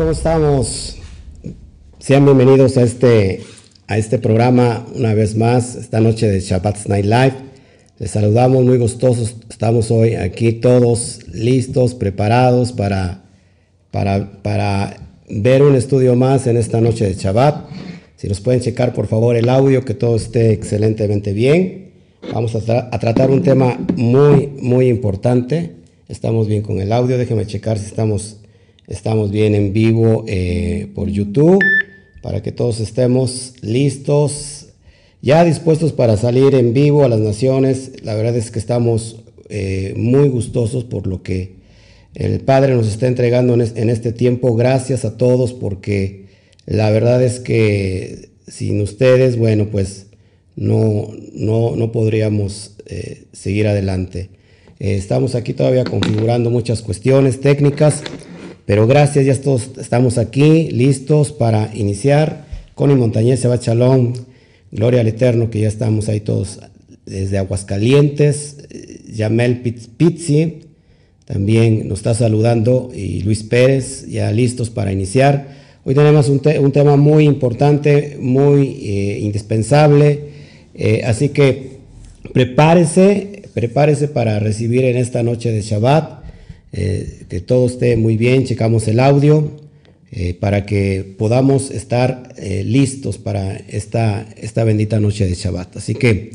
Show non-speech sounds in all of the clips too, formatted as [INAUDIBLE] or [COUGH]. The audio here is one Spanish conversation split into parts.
¿cómo estamos? Sean bienvenidos a este, a este programa una vez más, esta noche de Shabbat Night Live. Les saludamos muy gustosos, estamos hoy aquí todos listos, preparados para, para, para ver un estudio más en esta noche de Shabbat. Si nos pueden checar por favor el audio, que todo esté excelentemente bien. Vamos a, a tratar un tema muy, muy importante. Estamos bien con el audio, déjenme checar si estamos Estamos bien en vivo eh, por YouTube para que todos estemos listos, ya dispuestos para salir en vivo a las naciones. La verdad es que estamos eh, muy gustosos por lo que el Padre nos está entregando en, este tiempo. Gracias a todos porque la verdad es que sin ustedes, bueno, pues no, no, no podríamos eh, seguir adelante. estamos aquí todavía configurando muchas cuestiones técnicas. Pero gracias, ya todos estamos aquí, listos para iniciar. Connie Montañez, Seba Chalón, Gloria al Eterno, que ya estamos ahí todos desde Aguascalientes. Yamel Pizzi también nos está saludando y Luis Pérez, ya listos para iniciar. Hoy tenemos un, tema muy importante, muy eh, indispensable, eh, así que prepárese, prepárese para recibir en esta noche de Shabbat eh, que todo esté muy bien, checamos el audio eh, para que podamos estar eh, listos para esta, esta bendita noche de Shabbat. Así que,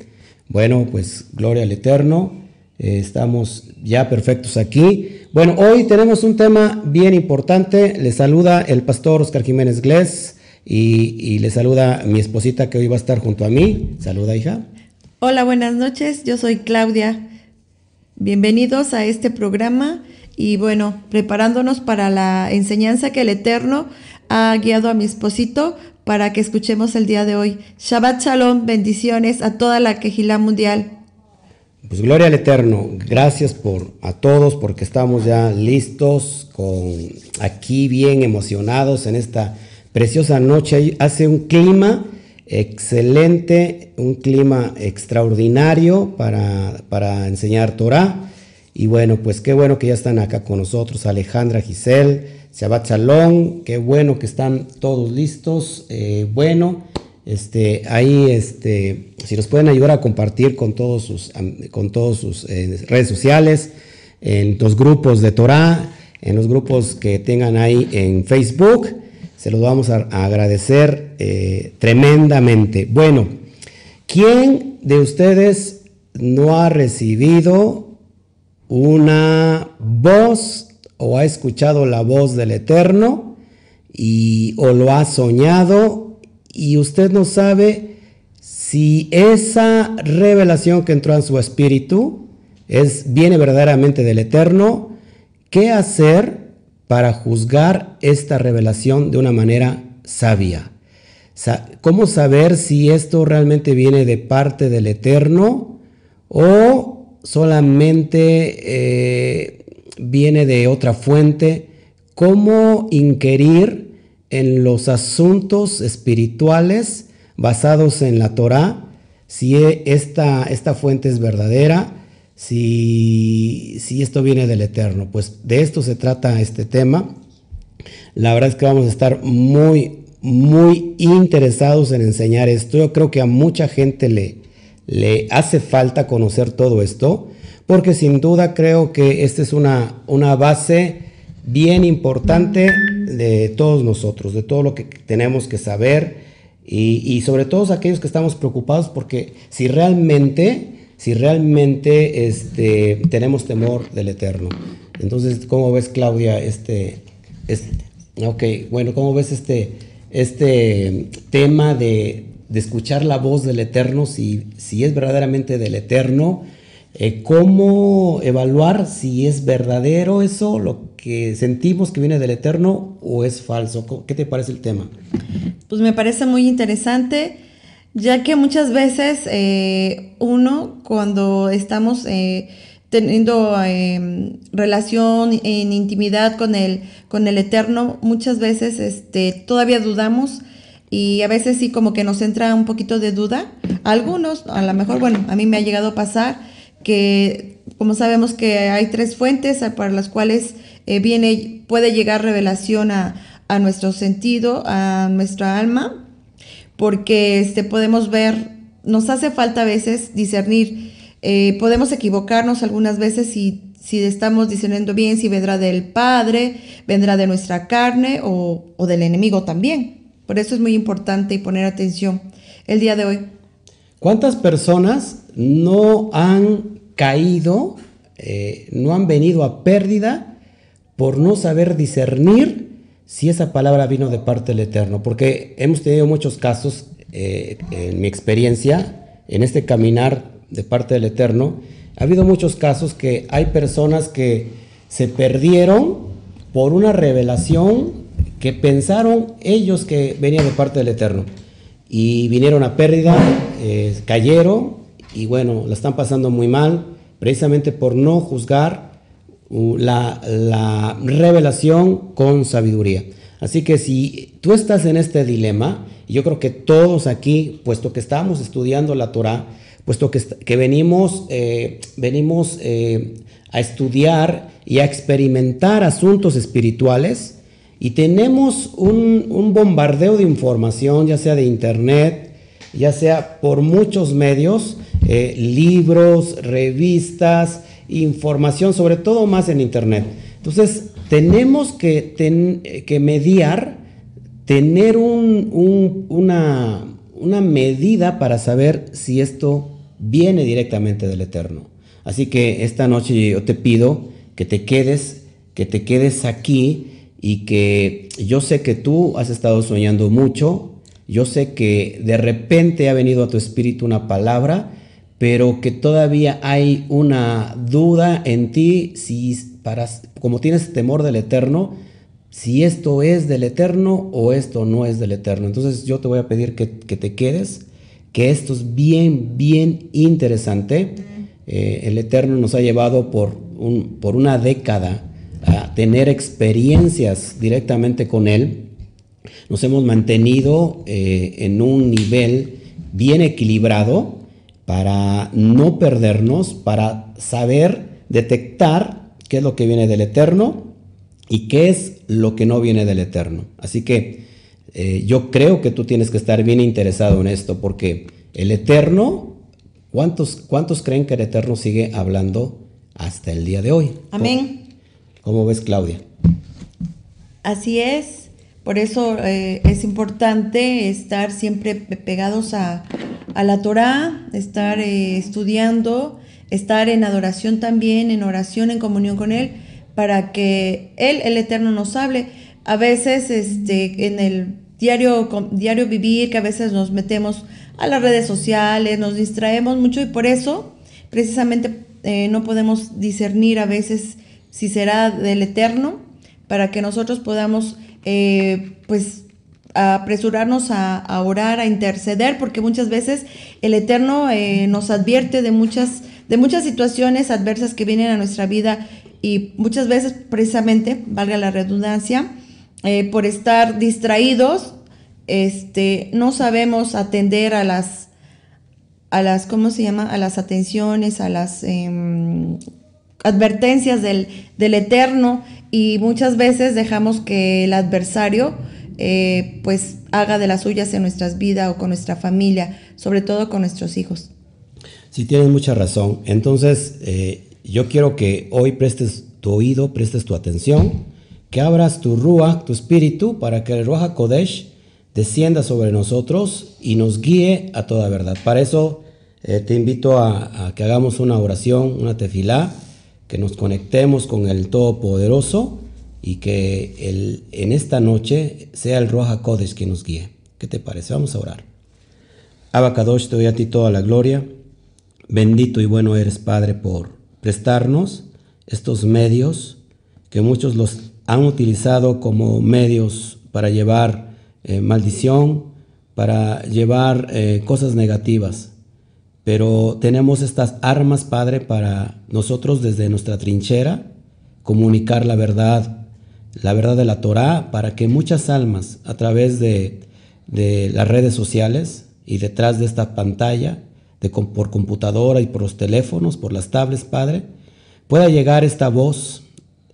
bueno, pues gloria al Eterno, estamos ya perfectos aquí. Bueno, hoy tenemos un tema bien importante, le saluda el pastor Oscar Jiménez Glés y, y le saluda mi esposita que hoy va a estar junto a mí. Saluda, hija. Hola, buenas noches, yo soy Claudia. Bienvenidos a este programa y bueno, preparándonos para la enseñanza que el Eterno ha guiado a mi esposito para que escuchemos el día de hoy. Shabbat Shalom, bendiciones a toda la Quejilá Mundial. Pues gloria al Eterno, gracias por a todos porque estamos ya listos con aquí bien emocionados en esta preciosa noche. Hace un clima excelente, un clima extraordinario para, para enseñar Torah. Y bueno, pues qué bueno que ya están acá con nosotros, Alejandra Giselle, Shabbat Shalom, qué bueno que están todos listos. Eh, bueno, este, ahí, este, si nos pueden ayudar a compartir con todos sus, con todos sus eh, redes sociales, en los grupos de Torah, en los grupos que tengan ahí en Facebook, se los vamos a, agradecer eh, tremendamente. Bueno, ¿quién de ustedes no ha recibido una voz o ha escuchado la voz del Eterno y o lo ha soñado y usted no sabe si esa revelación que entró en su espíritu es viene verdaderamente del Eterno, ¿qué hacer para juzgar esta revelación de una manera sabia? ¿Cómo saber si esto realmente viene de parte del Eterno o solamente eh, viene de otra fuente, cómo inquirir en los asuntos espirituales basados en la Torah, si e, esta, esta fuente es verdadera, si, si esto viene del Eterno. Pues de esto se trata este tema. La verdad es que vamos a estar muy, muy interesados en enseñar esto. Yo creo que a mucha gente le, le hace falta conocer todo esto, porque sin duda creo que esta es una, una base bien importante de todos nosotros, de todo lo que tenemos que saber y, sobre todo aquellos que estamos preocupados porque si realmente, si realmente este, tenemos temor del Eterno. Entonces, ¿cómo ves Claudia este, este bueno, ¿cómo ves este, este tema de, de escuchar la voz del Eterno, si, si es verdaderamente del Eterno, eh, cómo evaluar si es verdadero eso, lo que sentimos que viene del Eterno o es falso. ¿Qué te parece el tema? Pues me parece muy interesante, ya que muchas veces eh, uno cuando estamos... Eh, teniendo em, relación en intimidad con el, con el Eterno, muchas veces este, todavía dudamos y a veces sí como que nos entra un poquito de duda. algunos, a lo mejor, bueno, a mí me ha llegado a pasar que como sabemos que hay tres fuentes para las cuales eh, viene, puede llegar revelación a, a, nuestro sentido, a nuestra alma, porque este, podemos ver, nos hace falta a veces discernir, eh, podemos equivocarnos algunas veces si, si estamos discerniendo bien, si vendrá del Padre, vendrá de nuestra carne o, o del enemigo también. Por eso es muy importante y poner atención el día de hoy. ¿Cuántas personas no han caído, eh, no han venido a pérdida por no saber discernir si esa palabra vino de parte del Eterno? Porque hemos tenido muchos casos, eh, en mi experiencia, en este caminar de parte del Eterno, ha habido muchos casos que hay personas que se perdieron por una revelación que pensaron ellos que venía de parte del Eterno. Y vinieron a pérdida, eh, cayeron y bueno, la están pasando muy mal, precisamente por no juzgar uh, la, la revelación con sabiduría. Así que si tú estás en este dilema, yo creo que todos aquí, puesto que estamos estudiando la Torah, puesto que, que venimos, eh, venimos eh, a estudiar y a experimentar asuntos espirituales, y tenemos un, bombardeo de información, ya sea de internet, ya sea por muchos medios, eh, libros, revistas, información, sobre todo más en internet. Entonces, tenemos que, que mediar, tener una, una medida para saber si esto viene directamente del Eterno. Así que esta noche yo te pido que te quedes, que te quedes aquí y que yo sé que tú has estado soñando mucho, yo sé que de repente ha venido a tu espíritu una palabra, pero que todavía hay una duda en ti si para como tienes temor del eterno, si esto es del eterno o esto no es del eterno. Entonces yo te voy a pedir que, te quedes, que esto es bien, bien interesante. Eh, el eterno nos ha llevado por, un, por una década a tener experiencias directamente con Él, nos hemos mantenido eh, en un nivel bien equilibrado para no perdernos, para saber detectar qué es lo que viene del Eterno y qué es lo que no viene del Eterno. Así que eh, yo creo que tú tienes que estar bien interesado en esto porque el Eterno, ¿cuántos, cuántos creen que el Eterno sigue hablando hasta el día de hoy? Amén. ¿Cómo ves, Claudia? Así es, por eso eh, es importante estar siempre pegados a, la Torah, estar eh, estudiando, estar en adoración también, en oración, en comunión con Él, para que Él, el Eterno, nos hable. A veces este, en el diario, diario vivir, que a veces nos metemos a las redes sociales, nos distraemos mucho y por eso precisamente eh, no podemos discernir a veces si será del Eterno, para que nosotros podamos, eh, pues, apresurarnos a, orar, a interceder, porque muchas veces el Eterno eh, nos advierte de muchas, de muchas situaciones adversas que vienen a nuestra vida y muchas veces, precisamente, valga la redundancia, eh, por estar distraídos, este, no sabemos atender a las, a las, ¿cómo se llama? A las atenciones, a las em, advertencias del, del Eterno y muchas veces dejamos que el adversario eh, pues haga de las suyas en nuestras vidas o con nuestra familia, sobre todo con nuestros hijos. Sí, tienes mucha razón. Entonces, eh, yo quiero que hoy prestes tu oído, prestes tu atención, que abras tu Ruach, tu espíritu, para que el Ruach Kodesh descienda sobre nosotros y nos guíe a toda verdad. Para eso eh, te invito a, a, que hagamos una oración, una tefilá, que nos conectemos con el Todopoderoso y que el, en esta noche sea el Roja Kodesh que nos guíe. ¿Qué te parece? Vamos a orar. Abacadosh, te doy a ti toda la gloria. Bendito y bueno eres, Padre, por prestarnos estos medios que muchos los han utilizado como medios para llevar eh, maldición, para llevar eh, cosas negativas. Pero tenemos estas armas, Padre, para nosotros desde nuestra trinchera comunicar la verdad, la verdad de la Torá, para que muchas almas a través de, las redes sociales y detrás de esta pantalla, por computadora y por los teléfonos, por las tablets, Padre, pueda llegar esta voz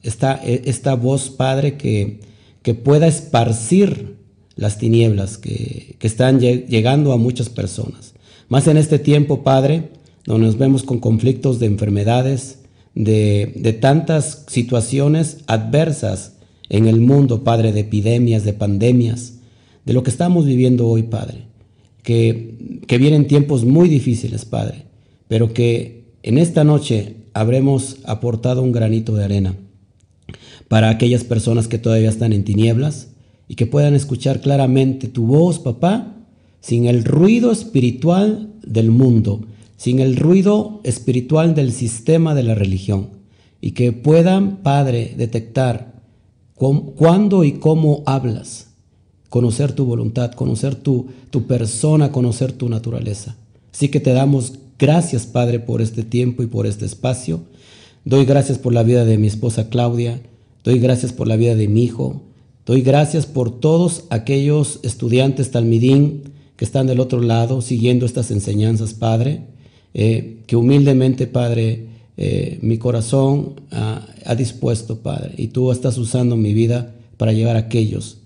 esta, e, voz, Padre, que, pueda esparcir las tinieblas que están llegando a muchas personas. Más en este tiempo, Padre, donde nos vemos con conflictos de enfermedades, de, de tantas situaciones adversas en el mundo, Padre, de epidemias, de pandemias, de lo que estamos viviendo hoy, Padre. Que, que vienen tiempos muy difíciles, Padre, pero que en esta noche habremos aportado un granito de arena para aquellas personas que todavía están en tinieblas y que puedan escuchar claramente tu voz, papá, sin el ruido espiritual del mundo, sin el ruido espiritual del sistema de la religión, y que puedan, Padre, detectar cuándo y cómo hablas, conocer tu voluntad, conocer tu, tu persona, conocer tu naturaleza. Así que te damos gracias, Padre, por este tiempo y por este espacio. Doy gracias por la vida de mi esposa Claudia, doy gracias por la vida de mi hijo, doy gracias por todos aquellos estudiantes talmidín que están del otro lado siguiendo estas enseñanzas, Padre, eh, que humildemente, Padre, eh, mi corazón ha, dispuesto, Padre, y tú estás usando mi vida para llevar a aquellos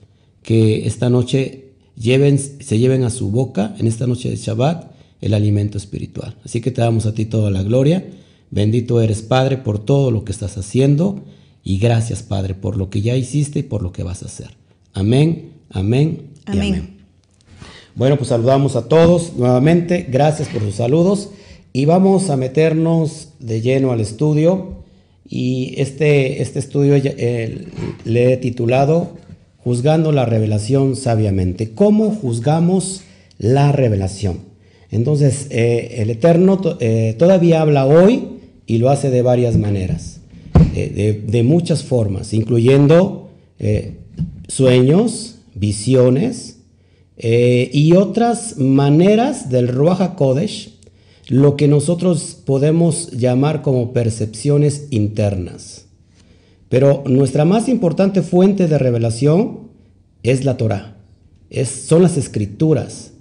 que esta noche lleven, se lleven a su boca, en esta noche de Shabbat, el alimento espiritual. Así que te damos a ti toda la gloria. Bendito eres, Padre, por todo lo que estás haciendo y gracias, Padre, por lo que ya hiciste y por lo que vas a hacer. Amén, amén y amén. Bueno, pues saludamos a todos nuevamente. Gracias por sus saludos. Y vamos a meternos de lleno al estudio. Y este, este estudio eh, le he titulado Juzgando la revelación sabiamente. ¿Cómo juzgamos la revelación? Entonces, eh, el Eterno eh, todavía habla hoy y lo hace de varias maneras, de, muchas formas, incluyendo sueños, visiones y otras maneras del Ruach HaKodesh lo que nosotros podemos llamar como percepciones internas. Pero nuestra más importante fuente de revelación es la Torah, es, son las escrituras.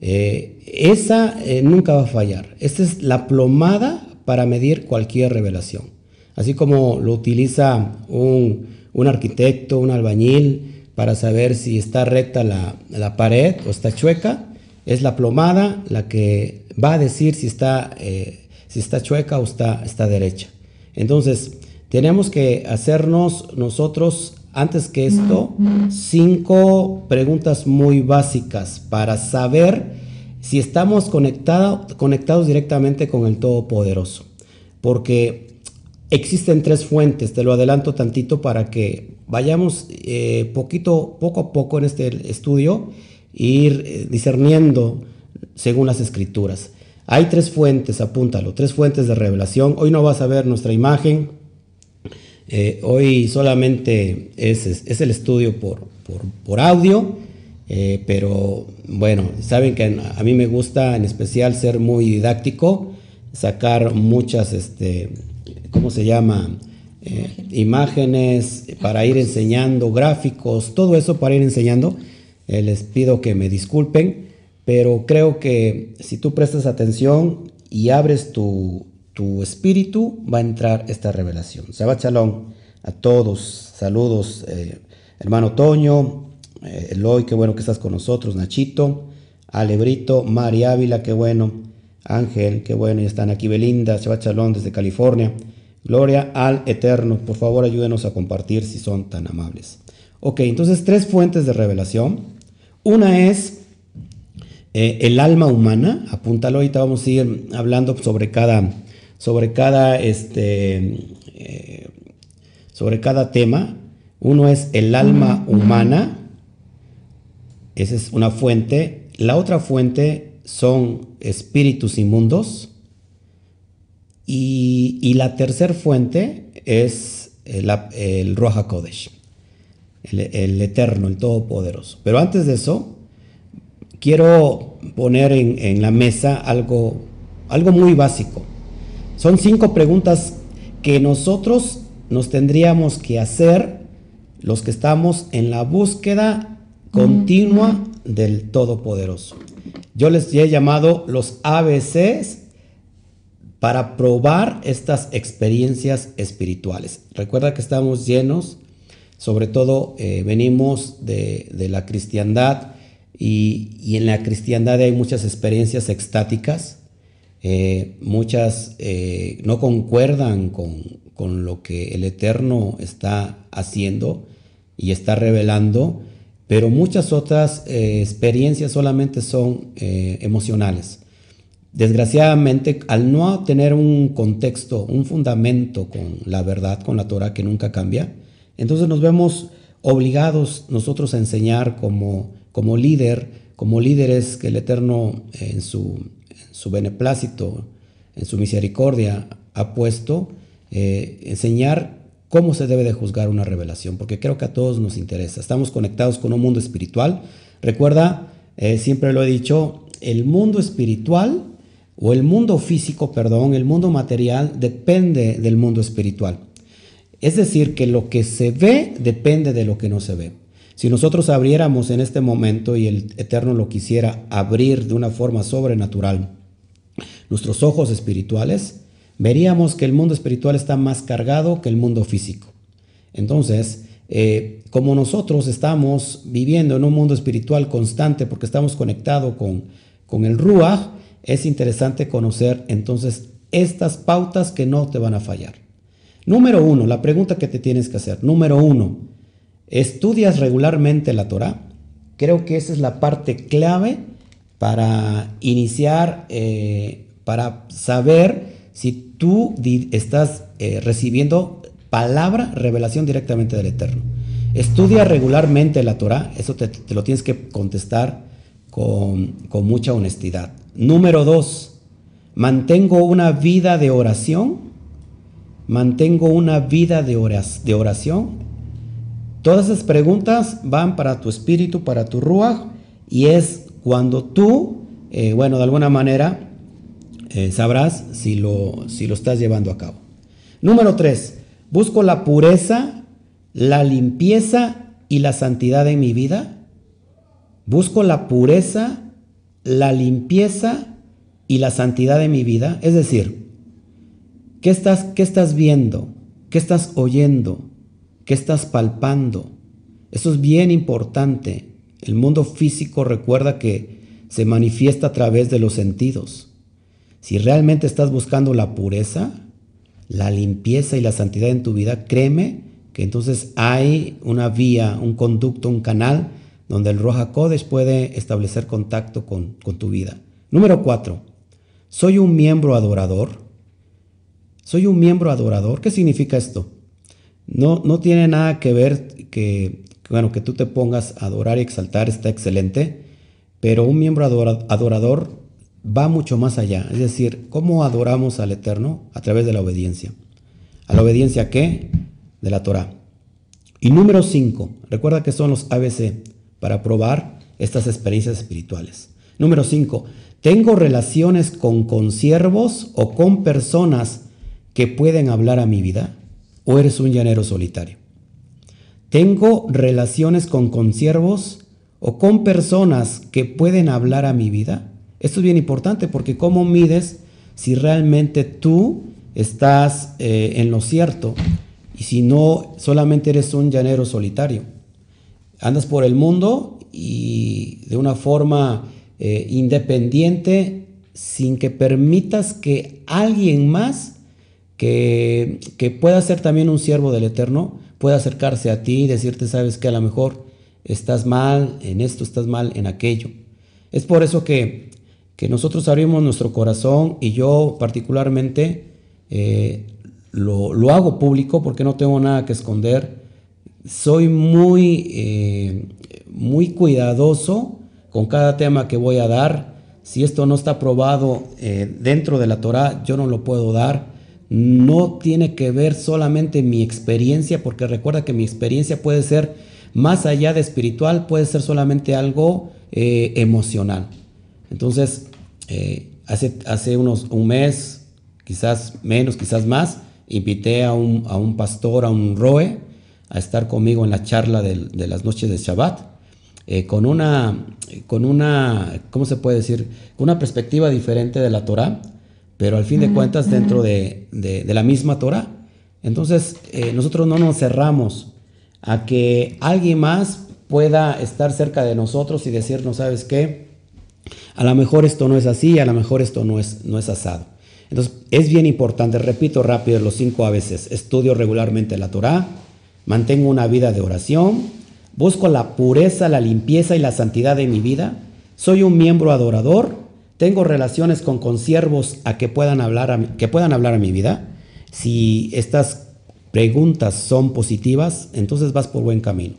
Eh, esa eh, nunca va a fallar. Esa es la plomada para medir cualquier revelación. Así como lo utiliza un, arquitecto, un albañil, para saber si está recta la, la pared o está chueca, es la plomada la que va a decir si está, eh, si está chueca o está, está derecha. Entonces, tenemos que hacernos nosotros, antes que esto, cinco preguntas muy básicas para saber si estamos conectados directamente con el Todopoderoso. Porque existen tres fuentes, te lo adelanto tantito para que vayamos eh, poquito, poco a poco en este estudio, ir eh, discerniendo según las escrituras. Hay tres fuentes, apúntalo, tres fuentes de revelación. Hoy no vas a ver nuestra imagen, eh, hoy solamente es, el estudio por, audio, pero bueno, saben que a mí me gusta en especial ser muy didáctico, sacar muchas, este, ¿cómo se llama? Eh, imágenes para ir enseñando, gráficos, todo eso para ir enseñando. les pido que me disculpen pero creo que si tú prestas atención y abres tu, espíritu, va a entrar esta revelación. Shabbat Shalom a todos. Saludos, eh, hermano Toño, eh, Eloy, qué bueno que estás con nosotros, Nachito, Alebrito, Mari Ávila, qué bueno, Ángel, qué bueno, ya están aquí, Belinda, Shabbat Shalom desde California. Gloria al Eterno. Por favor, ayúdenos a compartir si son tan amables. Ok, entonces tres fuentes de revelación. Una es eh, el alma humana, apúntalo, ahorita vamos a ir hablando sobre cada, sobre cada, este, eh, sobre cada tema. Uno es el alma humana, esa es una fuente. La otra fuente son espíritus inmundos. Y, la tercera fuente es el, el Kodesh, el, el Eterno, el Todopoderoso. Pero antes de eso, quiero poner en, la mesa algo, algo muy básico. Son cinco preguntas que nosotros nos tendríamos que hacer los que estamos en la búsqueda continua del Todopoderoso. Yo les he llamado los ABCs para probar estas experiencias espirituales. Recuerda que estamos llenos, sobre todo eh, venimos de, la cristiandad y, en la cristiandad hay muchas experiencias extáticas, eh, muchas eh, no concuerdan con, con, lo que el Eterno está haciendo y está revelando, pero muchas otras experiencias solamente son emocionales. Desgraciadamente, al no tener un contexto, un fundamento con la verdad, con la Torah que nunca cambia, entonces nos vemos obligados nosotros a enseñar como, como líder, como líderes que el Eterno en su, su beneplácito, en su misericordia ha puesto, eh, enseñar cómo se debe de juzgar una revelación, porque creo que a todos nos interesa. Estamos conectados con un mundo espiritual. Recuerda, eh, siempre lo he dicho, el mundo espiritual o el mundo físico, perdón, el mundo material depende del mundo espiritual. Es decir, que lo que se ve depende de lo que no se ve. Si nosotros abriéramos en este momento y el Eterno lo quisiera abrir de una forma sobrenatural, nuestros ojos espirituales, veríamos que el mundo espiritual está más cargado que el mundo físico. Entonces, eh, como nosotros estamos viviendo en un mundo espiritual constante porque estamos conectados con, con el Ruach, es interesante conocer entonces estas pautas que no te van a fallar. Número uno, la pregunta que te tienes que hacer. Número uno, ¿estudias regularmente la Torah? Creo que esa es la parte clave para iniciar, eh, para saber si tú estás eh, recibiendo palabra, revelación directamente del Eterno. Estudia regularmente la Torah, eso te, lo tienes que contestar con, con mucha honestidad. Número dos, mantengo una vida de oración. Mantengo una vida de oración. Todas esas preguntas van para tu espíritu, para tu ruach, y es cuando tú, eh, bueno, de alguna manera, eh, sabrás si lo, si lo estás llevando a cabo. Número tres, busco la pureza, la limpieza y la santidad en mi vida. Busco la pureza, la limpieza y la santidad de mi vida? Es decir, ¿qué estás, qué estás viendo? ¿Qué estás oyendo? ¿Qué estás palpando? Eso es bien importante. El mundo físico recuerda que se manifiesta a través de los sentidos. Si realmente estás buscando la pureza, la limpieza y la santidad en tu vida, créeme que entonces hay una vía, un conducto, un canal donde el Roja Kodesh puede establecer contacto con, tu vida. Número cuatro, soy un miembro adorador. Soy un miembro adorador. ¿Qué significa esto? No, no tiene nada que ver que, bueno, que tú te pongas a adorar y exaltar, está excelente, pero un miembro adorador va mucho más allá. Es decir, ¿cómo adoramos al Eterno? A través de la obediencia. ¿A la obediencia qué? De la Torah. Y número cinco, recuerda que son los ABC para probar estas experiencias espirituales. Número 5. ¿Tengo relaciones con consiervos o con personas que pueden hablar a mi vida? ¿O eres un llanero solitario? ¿Tengo relaciones con consiervos o con personas que pueden hablar a mi vida? Esto es bien importante porque ¿cómo mides si realmente tú estás eh, en lo cierto y si no solamente eres un llanero solitario? Andas por el mundo y de una forma eh, independiente sin que permitas que alguien más que, que, pueda ser también un siervo del Eterno pueda acercarse a ti y decirte, sabes que a lo mejor estás mal en esto, estás mal en aquello. Es por eso que, que nosotros abrimos nuestro corazón y yo particularmente eh, lo, lo hago público porque no tengo nada que esconder soy muy, eh, muy cuidadoso con cada tema que voy a dar. Si esto no está aprobado eh, dentro de la Torah, yo no lo puedo dar. No tiene que ver solamente mi experiencia, porque recuerda que mi experiencia puede ser más allá de espiritual, puede ser solamente algo eh, emocional. Entonces, hace, hace unos un mes, quizás menos, quizás más, invité a un, a un pastor, a un ROE, a estar conmigo en la charla de, las noches de Shabbat, eh, con, una, con una, ¿cómo se puede decir? Con una perspectiva diferente de la Torah, pero al fin de cuentas dentro de, la misma Torah. Entonces, eh, nosotros no nos cerramos a que alguien más pueda estar cerca de nosotros y decirnos, ¿sabes qué? A lo mejor esto no es así, a lo mejor esto no es, no es asado. Entonces, es bien importante, repito rápido los cinco a veces, estudio regularmente la Torah, mantengo una vida de oración, busco la pureza, la limpieza y la santidad de mi vida, soy un miembro adorador, tengo relaciones con consiervos a que puedan hablar a, que puedan hablar a mi vida. Si estas preguntas son positivas, entonces vas por buen camino.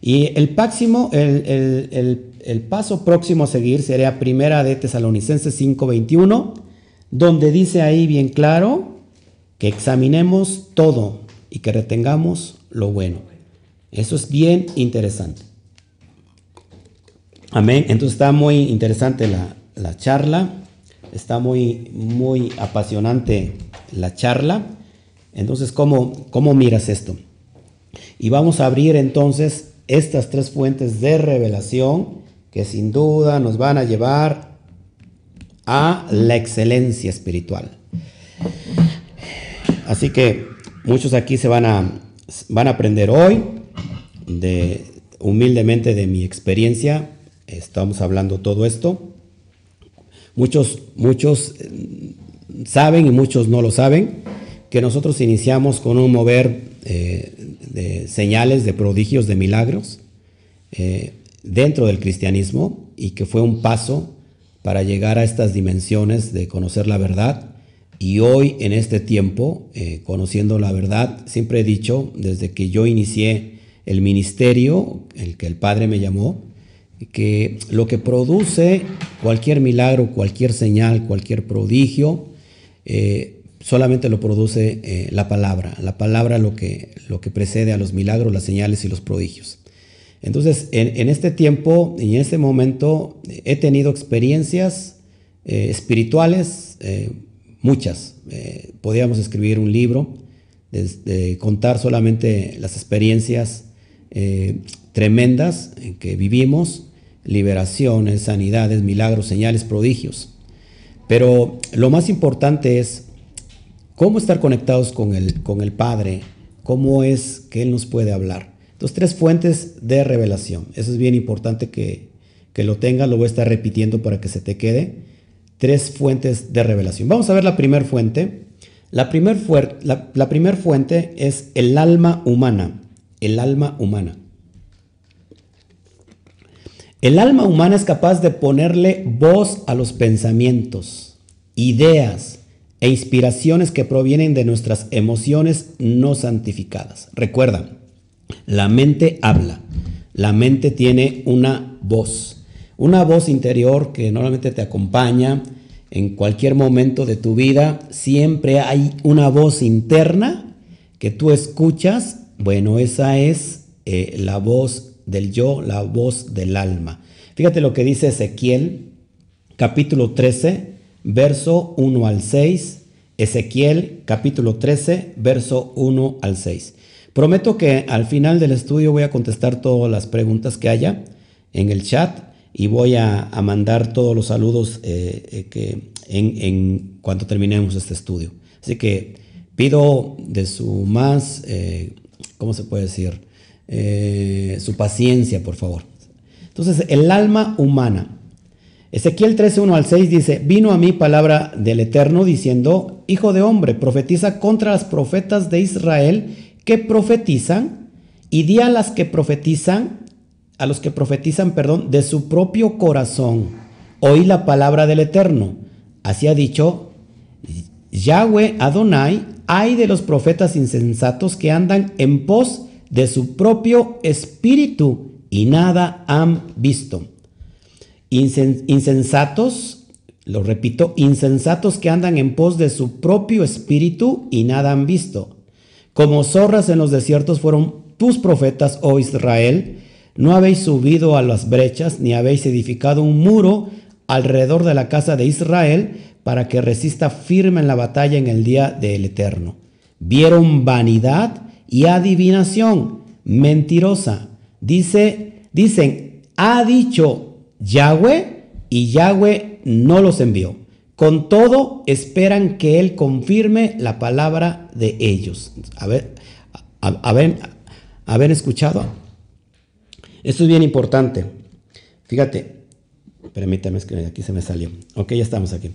Y el, máximo, el, paso próximo a seguir sería primera de Tesalonicenses 5:21, donde dice ahí bien claro que examinemos todo y que retengamos lo bueno. Eso es bien interesante. Amén. Entonces está muy interesante la, charla. Está muy, muy apasionante la charla. Entonces, ¿cómo, ¿cómo miras esto? Y vamos a abrir entonces estas tres fuentes de revelación que sin duda nos van a llevar a la excelencia espiritual. Así que muchos aquí se van a, van a aprender hoy de humildemente de mi experiencia. Estamos hablando todo esto. Muchos, muchos eh, saben y muchos no lo saben que nosotros iniciamos con un mover eh, de señales, de prodigios, de milagros eh, dentro del cristianismo y que fue un paso para llegar a estas dimensiones de conocer la verdad. Y hoy, en este tiempo, eh, conociendo la verdad, siempre he dicho, desde que yo inicié el ministerio, el que el Padre me llamó, que lo que produce cualquier milagro, cualquier señal, cualquier prodigio, solamente lo produce eh, la palabra, la palabra lo que, lo que precede a los milagros, las señales y los prodigios. Entonces, en, este tiempo y en este momento he tenido experiencias eh, espirituales, eh, muchas. podríamos escribir un libro, contar solamente las experiencias tremendas en que vivimos, liberaciones, sanidades, milagros, señales, prodigios. Pero lo más importante es cómo estar conectados con el, con el Padre, cómo es que Él nos puede hablar. Entonces, tres fuentes de revelación. Eso es bien importante que, lo tengas, lo voy a estar repitiendo para que se te quede. Tres fuentes de revelación. Vamos a ver la primera fuente. La primera la, fuente es el alma humana. El alma humana. El alma humana es capaz de ponerle voz a los pensamientos, ideas, e inspiraciones que provienen de nuestras emociones no santificadas. Recuerda, la mente habla, la mente tiene una voz, una voz interior que normalmente te acompaña en cualquier momento de tu vida. Siempre hay una voz interna que tú escuchas. Bueno, esa es eh, la voz del yo, la voz del alma. Fíjate lo que dice Ezequiel, capítulo 13, verso 1 al 6, Ezequiel capítulo 13, verso 1 al 6. Prometo que al final del estudio voy a contestar todas las preguntas que haya en el chat y voy a, mandar todos los saludos eh, eh, que en, terminemos este estudio. Así que pido de su más, eh, ¿cómo se puede decir? su paciencia, por favor. Entonces, el alma humana Ezequiel 13, 1 al 6 dice, vino a mí palabra del Eterno diciendo, Hijo de hombre, profetiza contra las profetas de Israel que profetizan y di a las que profetizan, a los que profetizan, perdón, de su propio corazón. Oí la palabra del Eterno. Así ha dicho Yahweh Adonai, hay de los profetas insensatos que andan en pos de su propio espíritu y nada han visto insensatos, lo repito, insensatos que andan en pos de su propio espíritu y nada han visto. Como zorras en los desiertos fueron tus profetas, oh Israel, no habéis subido a las brechas, ni habéis edificado un muro alrededor de la casa de Israel para que resista firme en la batalla en el día del Eterno. Vieron vanidad y adivinación mentirosa. Dice, dicen, ha dicho Yahweh y Yahweh no los envió. con todo esperan que Él confirme la palabra de ellos. A ver, a, ver, escuchado. Esto es bien importante. Fíjate, permítame, es que aquí se me salió. Ok, ya estamos aquí.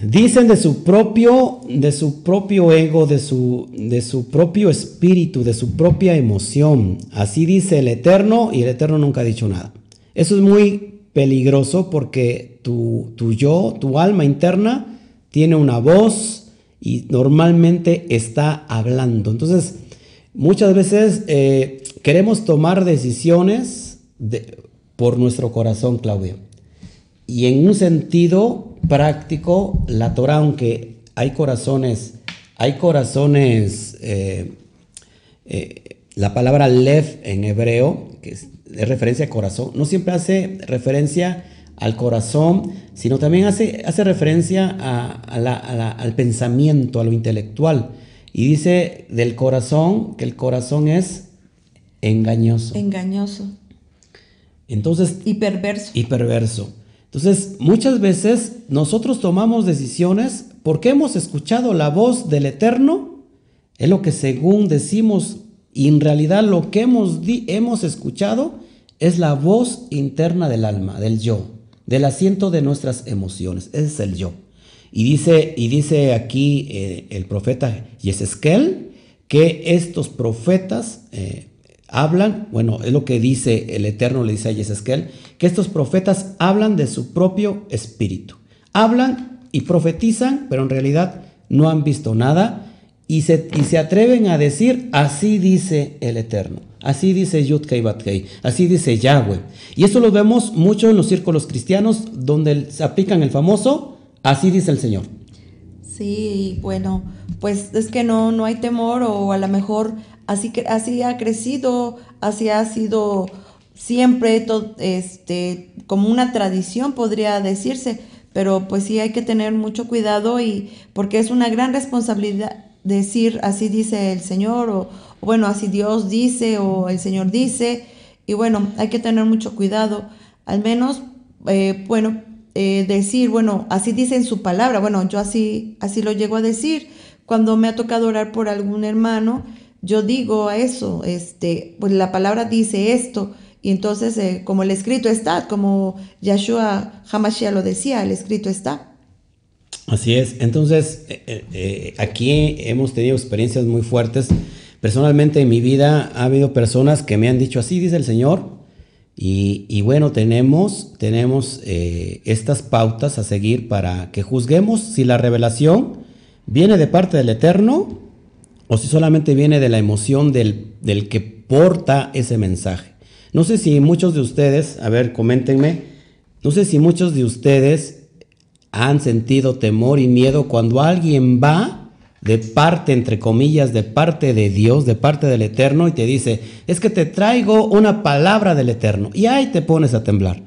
Dicen de su propio, de su propio ego, de su, de su propio espíritu, de su propia emoción. Así dice el Eterno y el Eterno nunca ha dicho nada. Eso es muy peligroso porque tu, tu yo, tu alma interna, tiene una voz y normalmente está hablando. Entonces, muchas veces eh, queremos tomar decisiones por nuestro corazón, Claudia. Y en un sentido práctico, la Torah, aunque hay corazones, hay corazones, eh, eh, la palabra lev en hebreo, que es, referencia a corazón, no siempre hace referencia al corazón, sino también hace, hace referencia al pensamiento, a lo intelectual. Y dice del corazón que el corazón es engañoso. Engañoso. Entonces. Y perverso. Y perverso. Entonces, muchas veces nosotros tomamos decisiones porque hemos escuchado la voz del Eterno, es lo que según decimos, y en realidad lo que hemos, hemos escuchado es la voz interna del alma, del yo, del asiento de nuestras emociones, ese es el yo. Y dice, y dice aquí eh, el profeta Yeseskel que estos profetas eh, hablan, bueno, es lo que dice el Eterno, le dice a Yeseskel, que estos profetas hablan de su propio espíritu. Hablan y profetizan, pero en realidad no han visto nada y se, y se atreven a decir, así dice el Eterno, así dice Yudkei Batkei, así dice Yahweh. Y eso lo vemos mucho en los círculos cristianos donde se aplican el famoso, así dice el Señor. Sí, bueno, pues es que no, no hay temor o a lo mejor así, que, así ha crecido, así ha sido siempre este, como una tradición, podría decirse, pero pues sí hay que tener mucho cuidado y porque es una gran responsabilidad decir así dice el Señor o, bueno, así Dios dice o el Señor dice y bueno, hay que tener mucho cuidado, al menos, eh, bueno, eh, decir, bueno, así dice en su palabra, bueno, yo así, así lo llego a decir, cuando me ha tocado orar por algún hermano, yo digo a eso, este, pues la palabra dice esto, y entonces eh, como el escrito está, como Yahshua Hamashiach lo decía, el escrito está. Así es, entonces eh, eh, aquí hemos tenido experiencias muy fuertes. Personalmente en mi vida ha habido personas que me han dicho así, dice el Señor, y, y bueno, tenemos, tenemos estas pautas a seguir para que juzguemos si la revelación viene de parte del Eterno o si solamente viene de la emoción del, del que porta ese mensaje. No sé si muchos de ustedes, a ver, coméntenme, no sé si muchos de ustedes han sentido temor y miedo cuando alguien va de parte, entre comillas, de parte de Dios, de parte del Eterno, y te dice, es que te traigo una palabra del Eterno, y ahí te pones a temblar.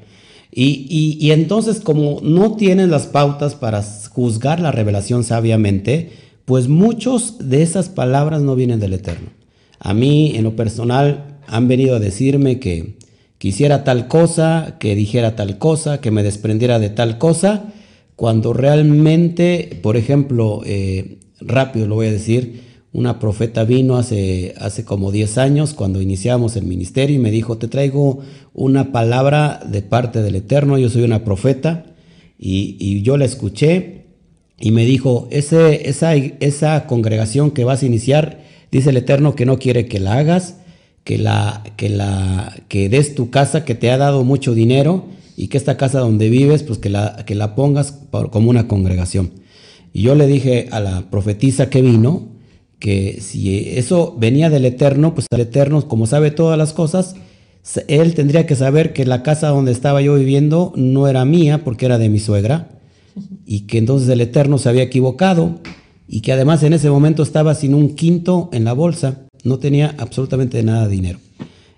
Y, y, y entonces como no tienes las pautas para juzgar la revelación sabiamente, pues muchos de esas palabras no vienen del Eterno. A mí, en lo personal, han venido a decirme que quisiera tal cosa, que dijera tal cosa, que me desprendiera de tal cosa, cuando realmente, por ejemplo, eh, rápido lo voy a decir, una profeta vino hace, hace como 10 años cuando iniciamos el ministerio y me dijo, te traigo una palabra de parte del Eterno, yo soy una profeta, y, y yo la escuché y me dijo, ese, esa, esa congregación que vas a iniciar, dice el Eterno que no quiere que la hagas, que, la, que, la, que des tu casa, que te ha dado mucho dinero, y que esta casa donde vives, pues que la, que la pongas como una congregación. Y yo le dije a la profetisa que vino, que si eso venía del Eterno, pues el Eterno, como sabe todas las cosas, él tendría que saber que la casa donde estaba yo viviendo no era mía, porque era de mi suegra, y que entonces el Eterno se había equivocado y que además en ese momento estaba sin un quinto en la bolsa, no tenía absolutamente nada de dinero.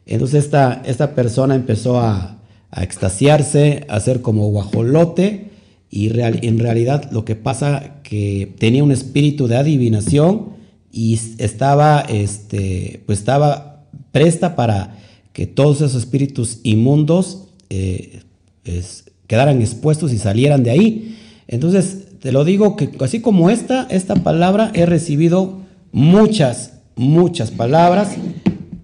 Entonces esta, esta persona empezó a, a extasiarse, a ser como guajolote y en realidad lo que pasa que tenía un espíritu de adivinación y estaba, este, pues estaba presta para que todos esos espíritus inmundos eh, quedaran expuestos y salieran de ahí. Entonces, te lo digo que así como esta, esta palabra he recibido muchas, muchas palabras,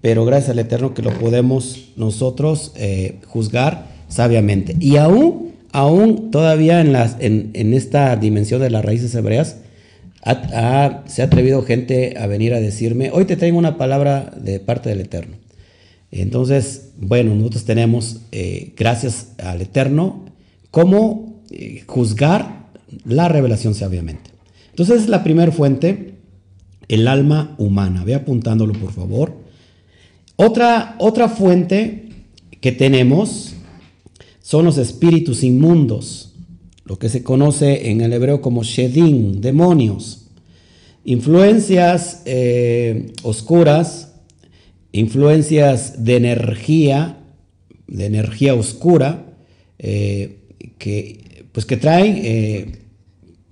pero gracias al Eterno que lo podemos nosotros eh, juzgar sabiamente. Y aún, aún todavía en, las, en, esta dimensión de las raíces hebreas, se ha atrevido gente a venir a decirme, hoy te traigo una palabra de parte del Eterno. Entonces, bueno, nosotros tenemos, eh, gracias al Eterno, cómo eh, juzgar la revelación sabiamente. Entonces, la primera fuente, el alma humana. Ve apuntándolo, por favor. Otra, otra fuente que tenemos son los espíritus inmundos, lo que se conoce en el hebreo como Shedim, demonios, influencias eh, oscuras influencias de energía, de energía oscura, eh, que, pues que traen eh,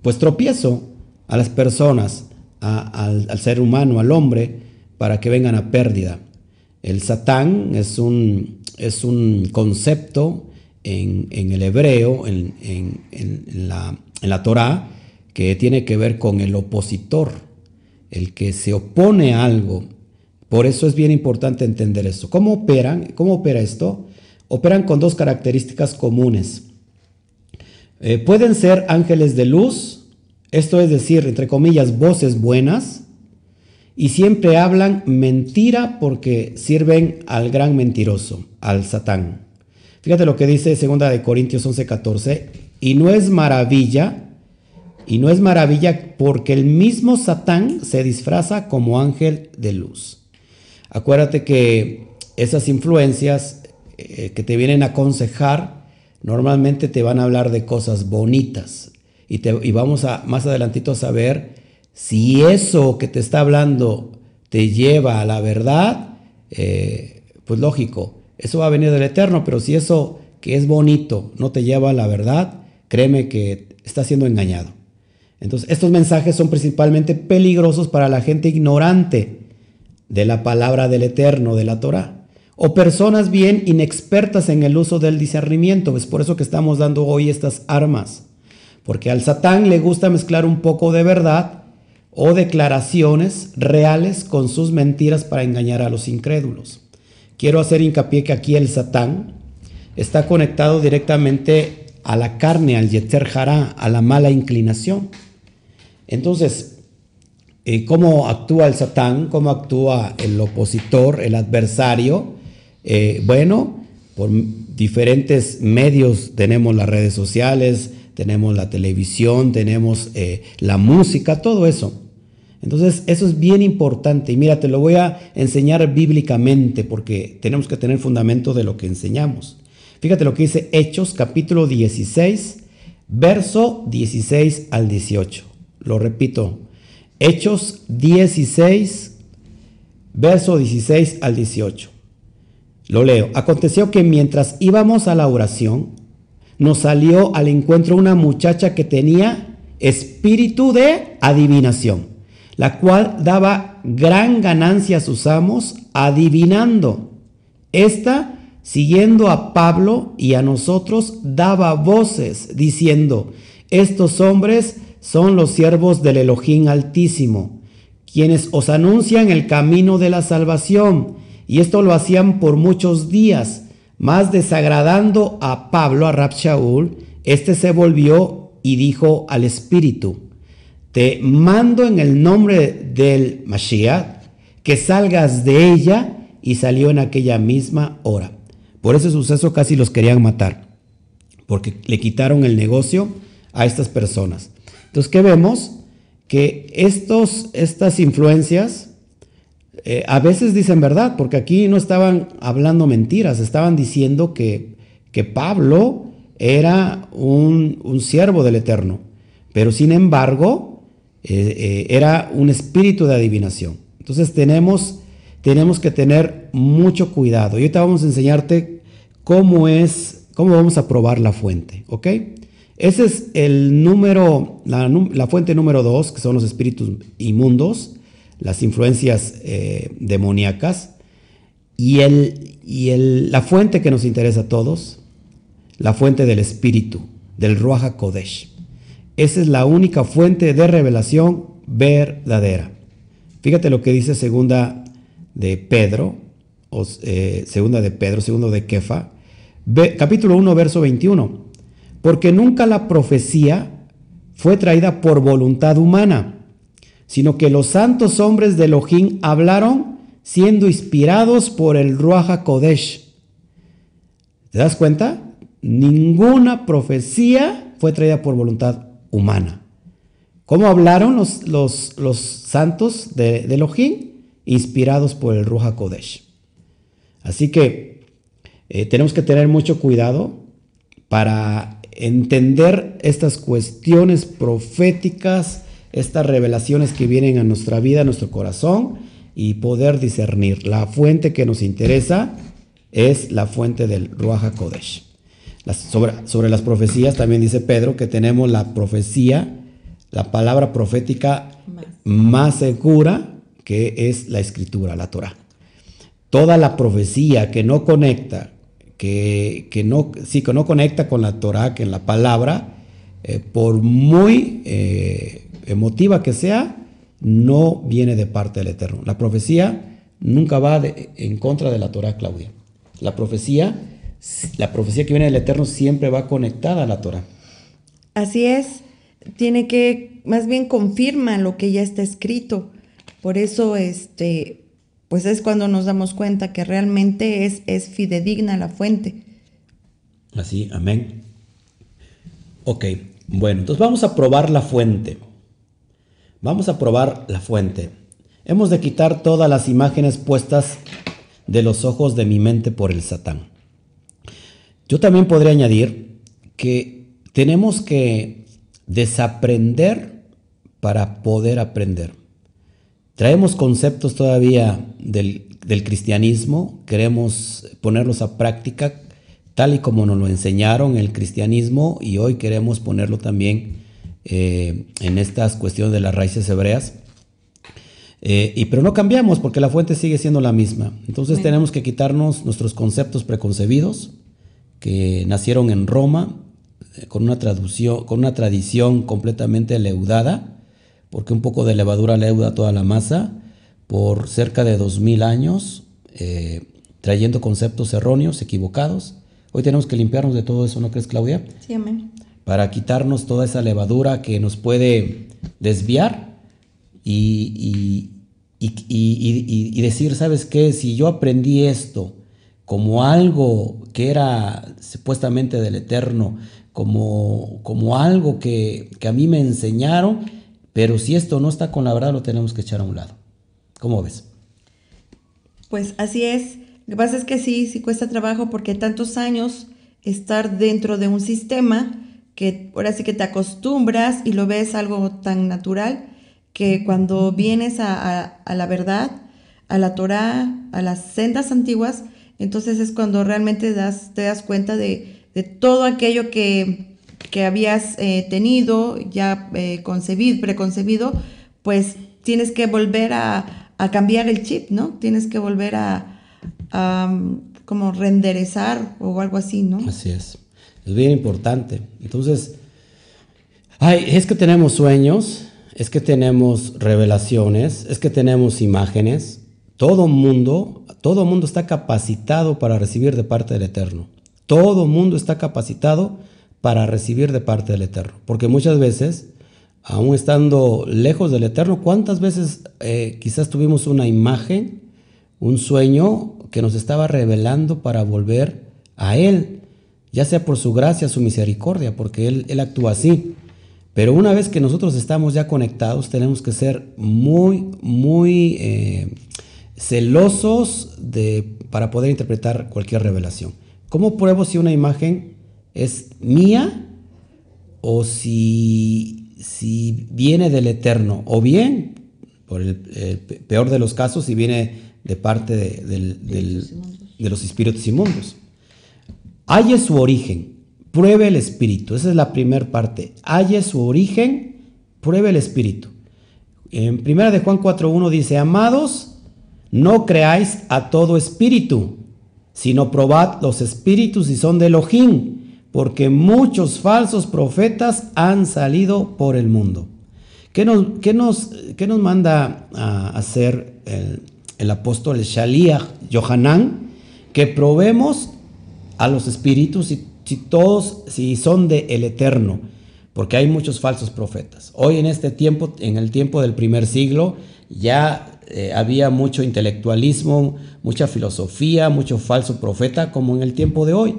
pues tropiezo a las personas, al, ser humano, al hombre, para que vengan a pérdida. El satán es un, es un concepto en, el hebreo, en, en, la, en la Torah, que tiene que ver con el opositor, el que se opone a algo, por eso es bien importante entender esto. ¿Cómo operan? ¿Cómo opera esto? Operan con dos características comunes. Eh, pueden ser ángeles de luz, esto es decir, entre comillas, voces buenas, y siempre hablan mentira porque sirven al gran mentiroso, al Satán. Fíjate lo que dice 2 de Corintios 11:14, y no es maravilla, y no es maravilla porque el mismo Satán se disfraza como ángel de luz. Acuérdate que esas influencias eh, que te vienen a aconsejar normalmente te van a hablar de cosas bonitas y, te, vamos a más adelantito a saber si eso que te está hablando te lleva a la verdad, eh, pues lógico, eso va a venir del Eterno, pero si eso que es bonito no te lleva a la verdad, créeme que estás siendo engañado. Entonces, estos mensajes son principalmente peligrosos para la gente ignorante de la palabra del Eterno, de la Torah. O personas bien inexpertas en el uso del discernimiento. Es por eso que estamos dando hoy estas armas. Porque al Satán le gusta mezclar un poco de verdad o declaraciones reales con sus mentiras para engañar a los incrédulos. Quiero hacer hincapié que aquí el Satán está conectado directamente a la carne, al Yetzer Hará, a la mala inclinación. Entonces, eh, cómo actúa el Satán, cómo actúa el opositor, el adversario. Eh, bueno, por diferentes medios tenemos las redes sociales, tenemos la televisión, tenemos eh, la música, todo eso. Entonces, eso es bien importante. Y mira, te lo voy a enseñar bíblicamente porque tenemos que tener fundamento de lo que enseñamos. Fíjate lo que dice Hechos capítulo 16, verso 16 al 18. Lo repito, Hechos 16, verso 16 al 18. Lo leo. Aconteció que mientras íbamos a la oración, nos salió al encuentro una muchacha que tenía espíritu de adivinación, la cual daba gran ganancia a sus amos adivinando. Esta, siguiendo a Pablo y a nosotros, daba voces diciendo, estos hombres son los siervos del Elohim Altísimo, quienes os anuncian el camino de la salvación, y esto lo hacían por muchos días, más desagradando a Pablo, a Rab Shaul, este se volvió y dijo al Espíritu, te mando en el nombre del Mashiach que salgas de ella, y salió en aquella misma hora. Por ese suceso casi los querían matar, porque le quitaron el negocio a estas personas. Entonces, ¿qué vemos? Que estos, estas influencias eh, a veces dicen verdad, porque aquí no estaban hablando mentiras, estaban diciendo que, que Pablo era un, siervo del Eterno, pero sin embargo eh, eh, era un espíritu de adivinación. Entonces tenemos, tenemos que tener mucho cuidado. Y ahorita vamos a enseñarte cómo es, cómo vamos a probar la fuente, ¿ok? Ese es el número, la, fuente número dos, que son los espíritus inmundos, las influencias eh, demoníacas. Y, el, y el, la fuente que nos interesa a todos, la fuente del espíritu, del Ruach Kodesh. Esa es la única fuente de revelación verdadera. Fíjate lo que dice segunda de Pedro, o, eh, segunda de Pedro, segundo de Kefa, capítulo 1, verso 21. Porque nunca la profecía fue traída por voluntad humana, sino que los santos hombres de Elohim hablaron siendo inspirados por el Ruach Kodesh. ¿Te das cuenta? Ninguna profecía fue traída por voluntad humana. ¿Cómo hablaron los, los, santos de, Elohim? Inspirados por el Ruach Kodesh. Así que eh, tenemos que tener mucho cuidado para entender estas cuestiones proféticas, estas revelaciones que vienen a nuestra vida, a nuestro corazón y poder discernir. La fuente que nos interesa es la fuente del Ruach Kodesh. sobre, sobre, las profecías también dice Pedro que tenemos la profecía, la palabra profética más, segura que es la escritura, la Torah. Toda la profecía que no conecta, que, no, sí, que no conecta con la Torah, que en la palabra, eh, por muy eh, emotiva que sea, no viene de parte del Eterno. La profecía nunca va en contra de la Torah, Claudia. La profecía, la profecía que viene del Eterno siempre va conectada a la Torah. Así es, tiene que, más bien confirma lo que ya está escrito. Por eso, este, pues es cuando nos damos cuenta que realmente es, es fidedigna la fuente. Así, amén. Ok, bueno, entonces vamos a probar la fuente. Vamos a probar la fuente. Hemos de quitar todas las imágenes puestas de los ojos de mi mente por el Satán. Yo también podría añadir que tenemos que desaprender para poder aprender. Traemos conceptos todavía del, cristianismo, queremos ponerlos a práctica tal y como nos lo enseñaron el cristianismo y hoy queremos ponerlo también eh, en estas cuestiones de las raíces hebreas. Eh, y, pero no cambiamos porque la fuente sigue siendo la misma. Entonces tenemos que quitarnos nuestros conceptos preconcebidos que nacieron en Roma eh, con una, traducción, con una tradición completamente leudada, porque un poco de levadura leuda toda la masa, por cerca de dos mil años, eh, trayendo conceptos erróneos, equivocados. Hoy tenemos que limpiarnos de todo eso, ¿no crees, Claudia? Sí, amén. Para quitarnos toda esa levadura que nos puede desviar y, decir, ¿sabes qué? Si yo aprendí esto como algo que era supuestamente del eterno, como, como algo que, a mí me enseñaron, pero si esto no está con la verdad, lo tenemos que echar a un lado. ¿Cómo ves? Pues así es. Lo que pasa es que sí, sí cuesta trabajo porque tantos años estar dentro de un sistema que ahora sí que te acostumbras y lo ves algo tan natural que cuando vienes a, la verdad, a la Torah, a las sendas antiguas, entonces es cuando realmente das, te das cuenta de, todo aquello que, habías eh, tenido, ya eh, concebido, preconcebido, pues tienes que volver a, cambiar el chip, ¿no? Tienes que volver a, como renderezar o algo así, ¿no? Así es. Es bien importante. Entonces, es que tenemos sueños, es que tenemos revelaciones, es que tenemos imágenes. Todo mundo, todo mundo está capacitado para recibir de parte del Eterno. Todo mundo está capacitado para recibir de parte del Eterno. Porque muchas veces, aún estando lejos del Eterno, ¿cuántas veces eh, quizás tuvimos una imagen, un sueño que nos estaba revelando para volver a Él? Ya sea por su gracia, su misericordia, porque Él, él actúa así. Pero una vez que nosotros estamos ya conectados, tenemos que ser muy, muy eh, celosos de, para poder interpretar cualquier revelación. ¿Cómo pruebo si una imagen es mía o si, si viene del Eterno? O bien, por el, peor de los casos, si viene de parte de, de los espíritus inmundos. Hay su origen. Pruebe el espíritu. Esa es la primera parte. Halle su origen, pruebe el espíritu. En primera de Juan 4.1 dice, amados, no creáis a todo espíritu, sino probad los espíritus si son de Elohim, porque muchos falsos profetas han salido por el mundo. ¿Qué nos, nos, nos manda a hacer el, apóstol Shaliach Yohanan? Que probemos a los espíritus si, si todos, si son de el eterno, porque hay muchos falsos profetas. Hoy en este tiempo, en el tiempo del primer siglo, ya eh, había mucho intelectualismo, mucha filosofía, mucho falso profeta, como en el tiempo de hoy.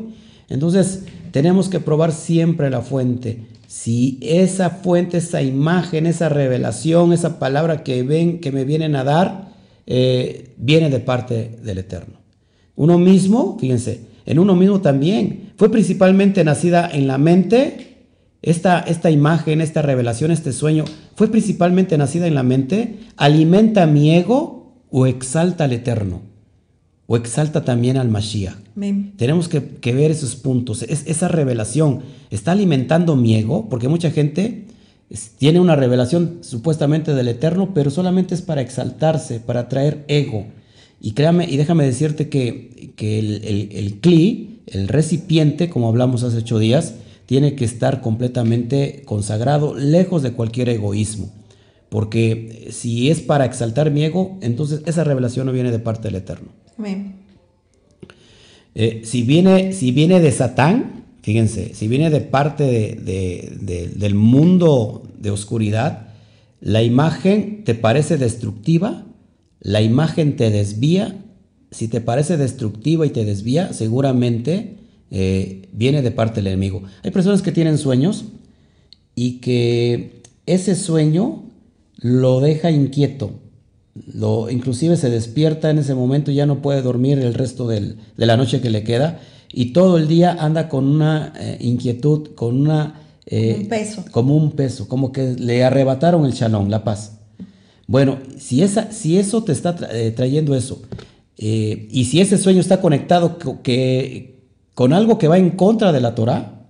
Entonces, tenemos que probar siempre la fuente. Si esa fuente, esa imagen, esa revelación, esa palabra que ven, que me vienen a dar, eh, viene de parte del Eterno. Uno mismo, fíjense, en uno mismo también, fue principalmente nacida en la mente, esta, esta imagen, esta revelación, este sueño, fue principalmente nacida en la mente, alimenta mi ego o exalta al Eterno o exalta también al Mashiach. Tenemos que, ver esos puntos. Es, esa revelación está alimentando mi ego, porque mucha gente tiene una revelación supuestamente del Eterno, pero solamente es para exaltarse, para traer ego. Y créame, y déjame decirte que, el, el, cli, el recipiente, como hablamos hace ocho días, tiene que estar completamente consagrado, lejos de cualquier egoísmo. Porque si es para exaltar mi ego, entonces esa revelación no viene de parte del Eterno. Eh, si, viene, si viene de Satán, fíjense, si viene de parte del mundo de oscuridad, la imagen te parece destructiva, la imagen te desvía. Si te parece destructiva y te desvía, seguramente eh, viene de parte del enemigo. Hay personas que tienen sueños y que ese sueño lo deja inquieto, lo, inclusive se despierta en ese momento y ya no puede dormir el resto de la noche que le queda y todo el día anda con una eh, inquietud, con una... Eh, un peso. Como un peso, como que le arrebataron el chalón, la paz. Bueno, si, esa, si eso te está eh, trayendo eso, y si ese sueño está conectado que, con algo que va en contra de la Torah,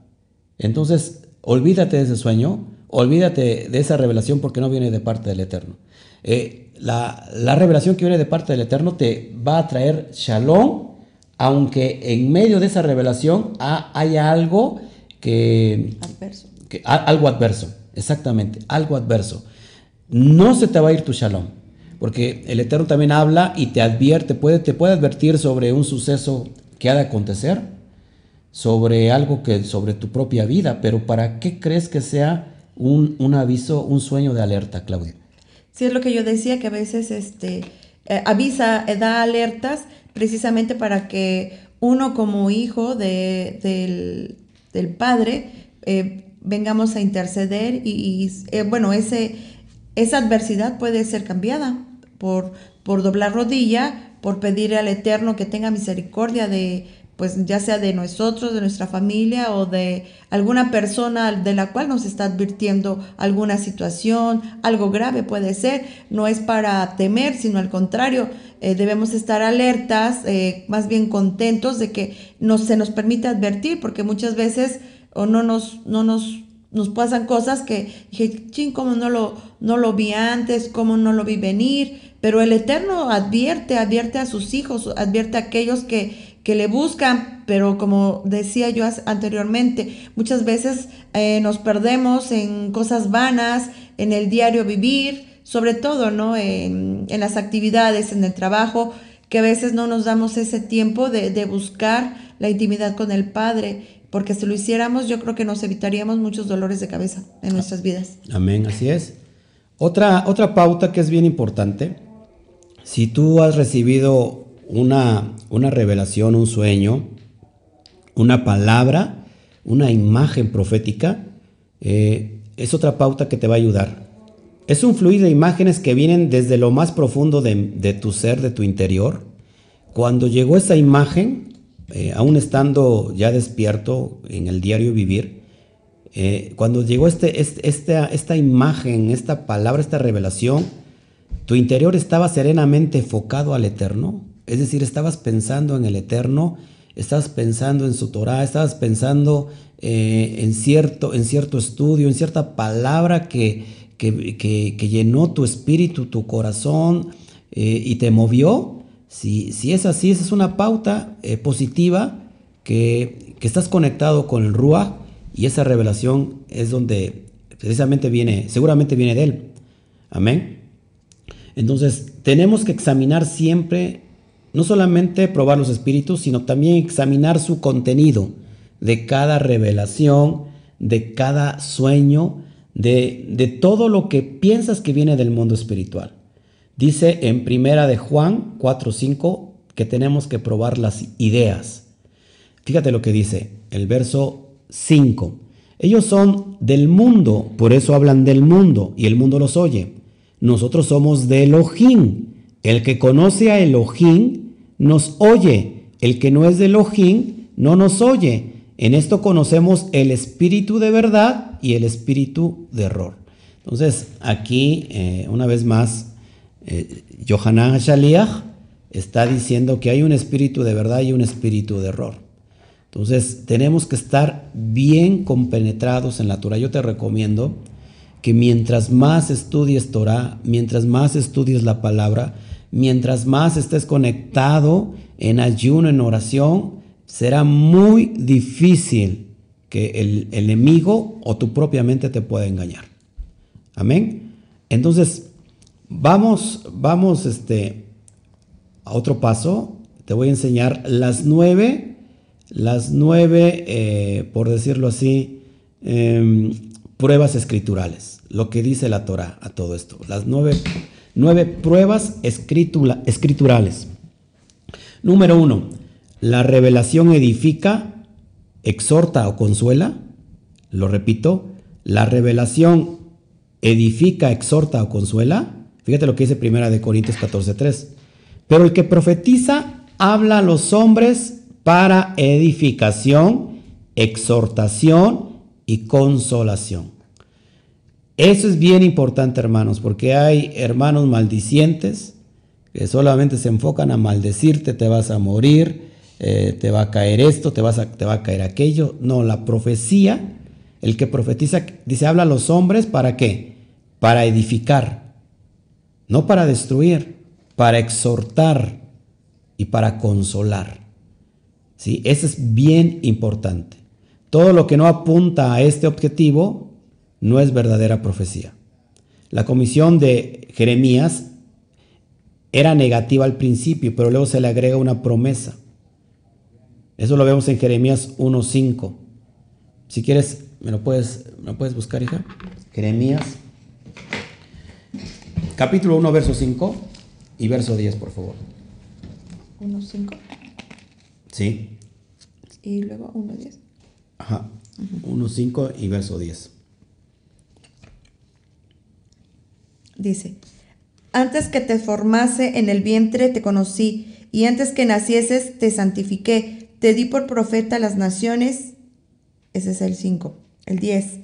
entonces olvídate de ese sueño, olvídate de esa revelación porque no viene de parte del Eterno la, revelación que viene de parte del Eterno te va a traer shalom, aunque en medio de esa revelación haya algo que... Adverso. Que, algo adverso, exactamente, algo adverso. No se te va a ir tu shalom, porque el Eterno también habla y te advierte, puede, te puede advertir sobre un suceso que ha de acontecer, sobre algo que, sobre tu propia vida, pero ¿para qué crees que sea un, un aviso, un sueño de alerta, Claudia? Sí, es lo que yo decía, que a veces este, eh, avisa, eh, da alertas precisamente para que uno como hijo de, del, padre eh, vengamos a interceder y, bueno, ese, esa adversidad puede ser cambiada por, por doblar rodilla, por pedir al Eterno que tenga misericordia de, pues ya sea de nosotros, de nuestra familia o de alguna persona de la cual nos está advirtiendo alguna situación, algo grave puede ser, no es para temer, sino al contrario, eh, debemos estar alertas, eh, más bien contentos de que nos, se nos permite advertir, porque muchas veces o no nos, no nos, nos pasan cosas que dije, ching, ¿cómo no lo, no lo vi antes? ¿Cómo no lo vi venir? Pero el Eterno advierte, advierte a sus hijos, advierte a aquellos que que le buscan, pero como decía yo anteriormente, muchas veces eh, nos perdemos en cosas vanas, en el diario vivir, sobre todo, ¿no? En, las actividades, en el trabajo, que a veces no nos damos ese tiempo de, de buscar la intimidad con el Padre, porque si lo hiciéramos, yo creo que nos evitaríamos muchos dolores de cabeza en nuestras vidas. Amén, así es. Otra, otra pauta que es bien importante, si tú has recibido una, una revelación, un sueño, una palabra, una imagen profética, eh, es otra pauta que te va a ayudar. Es un fluido de imágenes que vienen desde lo más profundo de, tu ser, de tu interior. Cuando llegó esa imagen, eh, aún estando ya despierto en el diario vivir, eh, cuando llegó este, este, esta, esta imagen, esta palabra, esta revelación, tu interior estaba serenamente enfocado al eterno, es decir, estabas pensando en el Eterno, estabas pensando en su Torah, estabas pensando eh, en, cierto, en cierto estudio, en cierta palabra que, que, llenó tu espíritu, tu corazón eh, y te movió. Si, es así, esa es una pauta eh, positiva que, estás conectado con el Ruach y esa revelación es donde precisamente viene, seguramente viene de Él. Amén. Entonces, tenemos que examinar siempre, no solamente probar los espíritus, sino también examinar su contenido de cada revelación, de cada sueño, de todo lo que piensas que viene del mundo espiritual. Dice en primera de Juan 4:5 que tenemos que probar las ideas. Fíjate lo que dice el verso 5. Ellos son del mundo, por eso hablan del mundo y el mundo los oye. Nosotros somos de Elohim. El que conoce a Elohim nos oye. El que no es de Elohim no nos oye. En esto conocemos el espíritu de verdad y el espíritu de error. Entonces, aquí, eh, una vez más, eh, Shaliach está diciendo que hay un espíritu de verdad y un espíritu de error. Entonces, tenemos que estar bien compenetrados en la Torah. Yo te recomiendo que mientras más estudies Torah, mientras más estudies la palabra, mientras más estés conectado en ayuno, en oración, será muy difícil que el, enemigo o tu propia mente te pueda engañar. Amén. Entonces, vamos, vamos este, a otro paso. Te voy a enseñar las nueve, las nueve, eh, por decirlo así, em, pruebas escriturales. Lo que dice la Torah a todo esto. Las nueve, nueve pruebas escriturales. Número uno, la revelación edifica, exhorta o consuela. Lo repito, la revelación edifica, exhorta o consuela. Fíjate lo que dice Primera de Corintios 14:3. Pero el que profetiza habla a los hombres para edificación, exhortación y consolación. Eso es bien importante, hermanos, porque hay hermanos maldicientes que solamente se enfocan a maldecirte, te vas a morir, eh, te va a caer esto, te, vas a, te va a caer aquello. No, la profecía, el que profetiza, dice, habla a los hombres para qué? Para edificar, no para destruir, para exhortar y para consolar. ¿Sí? Eso es bien importante. Todo lo que no apunta a este objetivo no es verdadera profecía. La comisión de Jeremías era negativa al principio, pero luego se le agrega una promesa. Eso lo vemos en Jeremías 1.5. Si quieres, ¿me lo, puedes, ¿me puedes buscar, hija? Jeremías, capítulo 1, verso 5 y verso 10, por favor. 1.5. Sí. Y luego 1.10. Ajá. 1.5 y verso 10. Dice, antes que te formase en el vientre te conocí, y antes que nacieses te santifiqué te di por profeta a las naciones. Ese es el 5. El 10.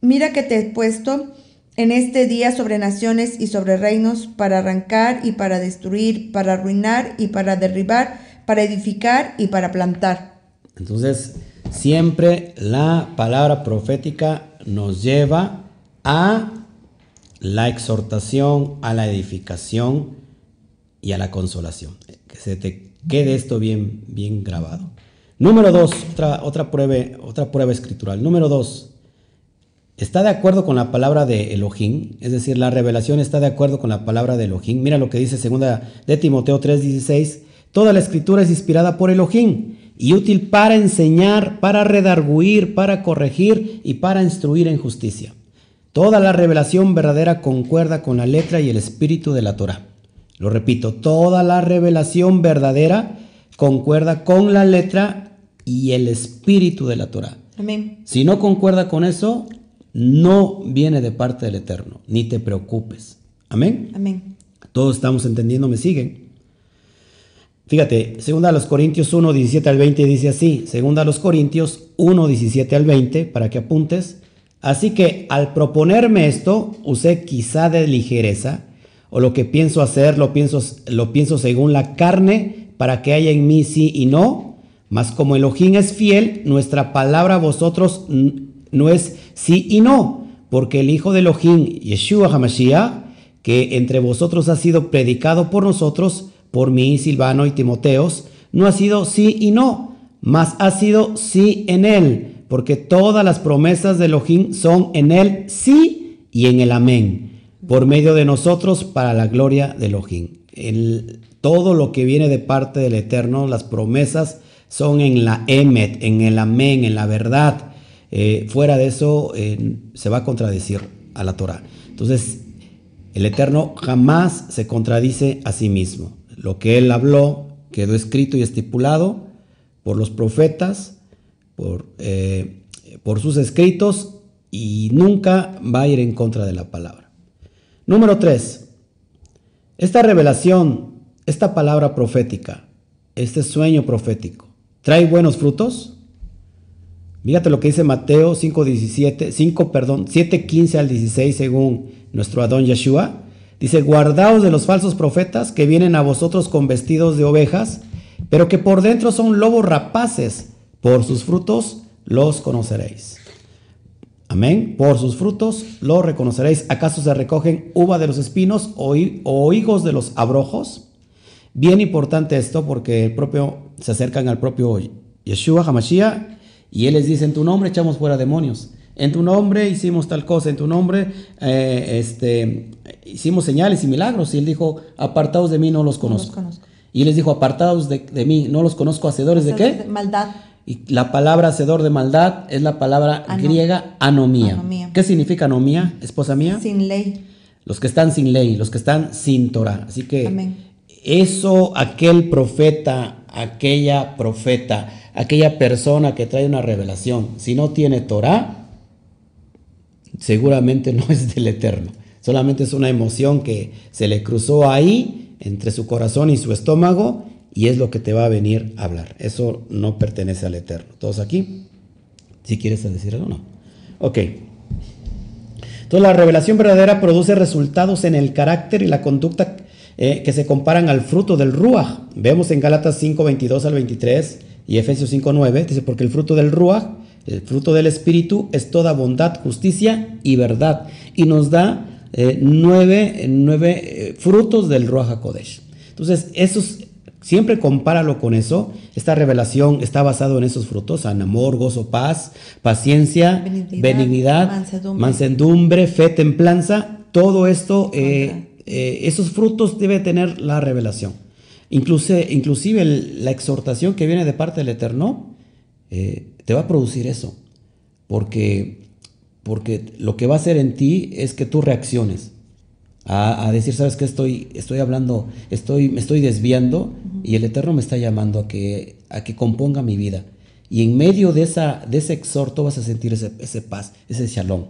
Mira que te he puesto en este día sobre naciones y sobre reinos para arrancar y para destruir, para arruinar y para derribar, para edificar y para plantar. Entonces, siempre la palabra profética nos lleva a la exhortación, a la edificación y a la consolación. Que se te quede esto bien, bien grabado. Número dos, otra, otra, prueba, otra prueba escritural. Número dos, está de acuerdo con la palabra de Elohim, es decir, la revelación está de acuerdo con la palabra de Elohim. Mira lo que dice segunda de Timoteo 3:16, toda la escritura es inspirada por Elohim y útil para enseñar, para redarguir, para corregir y para instruir en justicia. Toda la revelación verdadera concuerda con la letra y el espíritu de la Torah. Lo repito, toda la revelación verdadera concuerda con la letra y el espíritu de la Torah. Amén. Si no concuerda con eso, no viene de parte del Eterno, ni te preocupes. Amén. Amén. Todos estamos entendiendo, me siguen. Fíjate, segunda a los Corintios 1, 17 al 20 dice así, segunda a los Corintios 1, 17 al 20, para que apuntes. Así que al proponerme esto, usé quizá de ligereza, o lo que pienso hacer, lo pienso, lo pienso según la carne, para que haya en mí sí y no. Mas como Elohim es fiel, nuestra palabra a vosotros no es sí y no, porque el Hijo de Elohim, Yeshua HaMashiach, que entre vosotros ha sido predicado por nosotros, por mí, Silvano y Timoteos, no ha sido sí y no, mas ha sido sí en él, porque todas las promesas de Elohim son en él sí y en el amén, por medio de nosotros para la gloria de Elohim. El, todo lo que viene de parte del Eterno, las promesas son en la emet, en el amén, en la verdad. Eh, fuera de eso eh, se va a contradecir a la Torah. Entonces, el Eterno jamás se contradice a sí mismo. Lo que Él habló quedó escrito y estipulado por los profetas, por, eh, sus escritos y nunca va a ir en contra de la palabra. Número 3. Esta revelación, esta palabra profética, este sueño profético, ¿trae buenos frutos? Fíjate lo que dice Mateo 5:17, 5, perdón, 7:15 al 16 según nuestro Adón Yeshua. Dice, guardaos de los falsos profetas que vienen a vosotros con vestidos de ovejas, pero que por dentro son lobos rapaces. Por sus frutos los conoceréis. Amén. Por sus frutos los reconoceréis. ¿Acaso se recogen uva de los espinos o, o higos de los abrojos? Bien importante esto porque el propio, se acercan al propio Yeshua Hamashiach y él les dice, en tu nombre echamos fuera demonios. En tu nombre hicimos tal cosa, en tu nombre eh, este, hicimos señales y milagros. Y él dijo, apartados de mí, no los conozco. Y él les dijo, apartados de, mí, no los conozco, hacedores, de qué? maldad. Y la palabra hacedor de maldad es la palabra griega anomía. ¿Qué significa anomía, esposa mía? Sin ley. Los que están sin ley, los que están sin Torah. Así que eso, aquel profeta, aquella profeta, aquella persona que trae una revelación, si no tiene Torah, seguramente no es del Eterno. Solamente es una emoción que se le cruzó ahí entre su corazón y su estómago y es lo que te va a venir a hablar. Eso no pertenece al Eterno. ¿Todos aquí? Si quieres decir algo, no. Ok. Entonces la revelación verdadera produce resultados en el carácter y la conducta eh, que se comparan al fruto del Ruach. Vemos en Gálatas 5, 22 al 23 y Efesios 5.9, dice, porque el fruto del Ruach, el fruto del Espíritu, es toda bondad, justicia y verdad. Y nos da eh, nueve, nueve eh, frutos del Ruach HaKodesh. Entonces, esos, siempre compáralo con eso. Esta revelación está basado en esos frutos, en amor, gozo, paz, paciencia, benignidad, mansedumbre. fe, templanza. Todo esto, eh, esos frutos debe tener la revelación. Inclusive, inclusive la exhortación que viene de parte del Eterno eh, te va a producir eso, porque, porque lo que va a hacer en ti es que tú reacciones a, decir, sabes que estoy, estoy hablando, estoy, me estoy desviando y el Eterno me está llamando a que, a que componga mi vida. Y en medio de, esa, de ese exhorto vas a sentir ese, ese paz, ese shalom.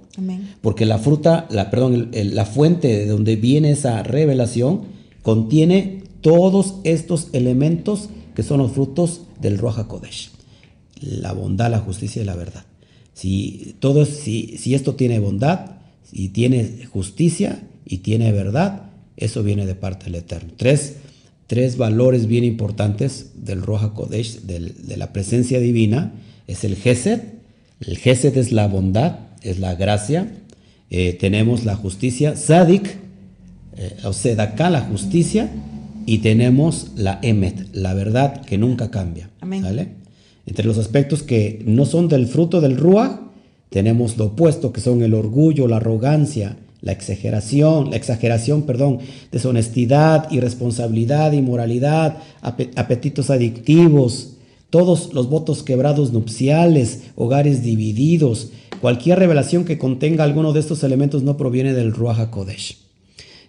Porque la fruta, la, perdón, la fuente de donde viene esa revelación contiene todos estos elementos que son los frutos del Roja Kodesh. La bondad, la justicia y la verdad. Si, todo, si, si esto tiene bondad, si tiene justicia y tiene verdad, eso viene de parte del Eterno. Tres, tres valores bien importantes del Roja Kodesh, de la presencia divina, es el Gesed. El Gesed es la bondad, es la gracia. Eh, tenemos la justicia, Sadik, eh, o Sedaká, la justicia y tenemos la Emet, la verdad que nunca cambia. Entre los aspectos que no son del fruto del Ruach, tenemos lo opuesto, que son el orgullo, la arrogancia, la exageración, la exageración, perdón, deshonestidad, irresponsabilidad, inmoralidad, apetitos adictivos, todos los votos quebrados nupciales, hogares divididos, cualquier revelación que contenga alguno de estos elementos no proviene del Ruach HaKodesh.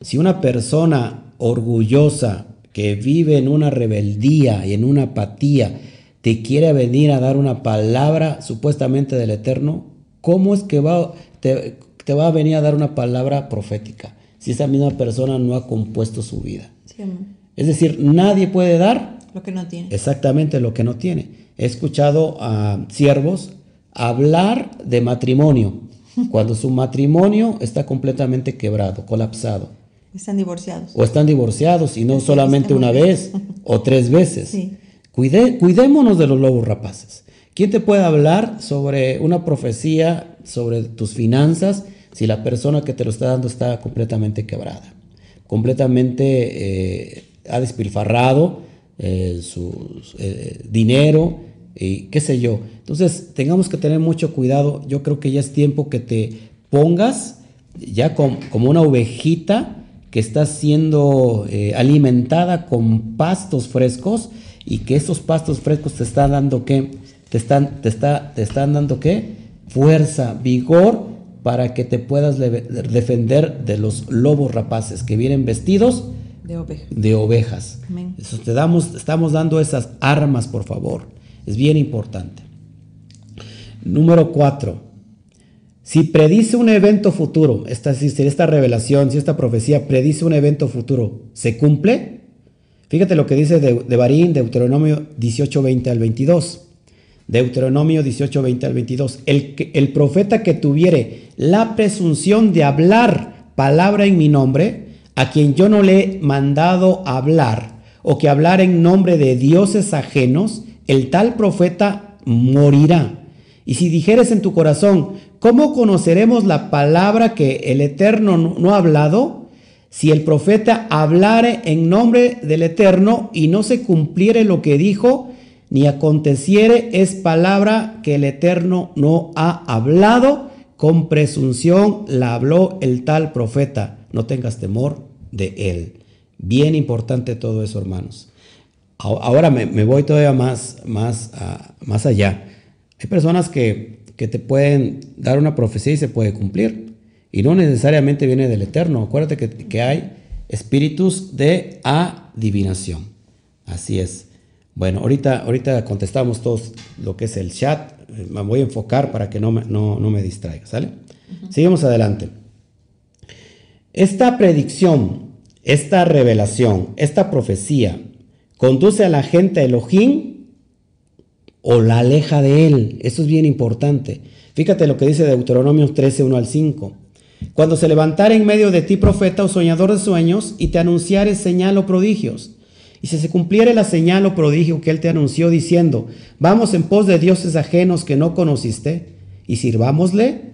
Si una persona orgullosa que vive en una rebeldía y en una apatía te quiere venir a dar una palabra supuestamente del Eterno, ¿cómo es que va, te, va a venir a dar una palabra profética si esa misma persona no ha compuesto su vida? es decir, nadie puede dar lo que no tiene. Exactamente lo que no tiene. He escuchado a siervos hablar de matrimonio cuando su matrimonio está completamente quebrado, colapsado. Están divorciados. O están divorciados y no solamente una vez o tres veces. cuidémonos de los lobos rapaces. ¿Quién te puede hablar sobre una profecía, sobre tus finanzas, si la persona que te lo está dando está completamente quebrada? Completamente eh, ha despilfarrado eh, su eh, dinero y qué sé yo. Entonces, tengamos que tener mucho cuidado. Yo creo que ya es tiempo que te pongas ya como una ovejita que está siendo eh, alimentada con pastos frescos y que esos pastos frescos te están dando qué? Te están, te está, te están dando qué? Fuerza, vigor para que te puedas defender de los lobos rapaces que vienen vestidos de, ovejas. Eso te damos, estamos dando esas armas, por favor. Es bien importante. Número cuatro. Si predice un evento futuro, esta, si esta revelación, si esta profecía predice un evento futuro, ¿se cumple? Fíjate lo que dice de, de Barín, Deuteronomio 18, 20 al 22. Deuteronomio 18, 20 al 22. El, el profeta que tuviere la presunción de hablar palabra en mi nombre, a quien yo no le he mandado hablar, o que hablar en nombre de dioses ajenos, el tal profeta morirá. Y si dijeres en tu corazón, ¿cómo conoceremos la palabra que el Eterno no ha hablado? Si el profeta hablare en nombre del Eterno y no se cumpliere lo que dijo, ni aconteciere, es palabra que el Eterno no ha hablado, con presunción la habló el tal profeta. No tengas temor de él. Bien importante todo eso, hermanos. Ahora me, voy todavía más, más, más allá. Hay personas que, que te pueden dar una profecía y se puede cumplir. Y no necesariamente viene del Eterno. Acuérdate que, que hay espíritus de adivinación. Así es. Bueno, ahorita, ahorita contestamos todos lo que es el chat. Me voy a enfocar para que no me, no, me distraiga, ¿sale? Seguimos adelante. Esta predicción, esta revelación, esta profecía conduce a la gente a Elohim o la aleja de él. Eso es bien importante. Fíjate lo que dice Deuteronomio 13, 1 al 5. Cuando se levantare en medio de ti profeta o soñador de sueños y te anunciare señal o prodigios, y si se cumpliere la señal o prodigio que él te anunció diciendo, vamos en pos de dioses ajenos que no conociste y sirvámosle,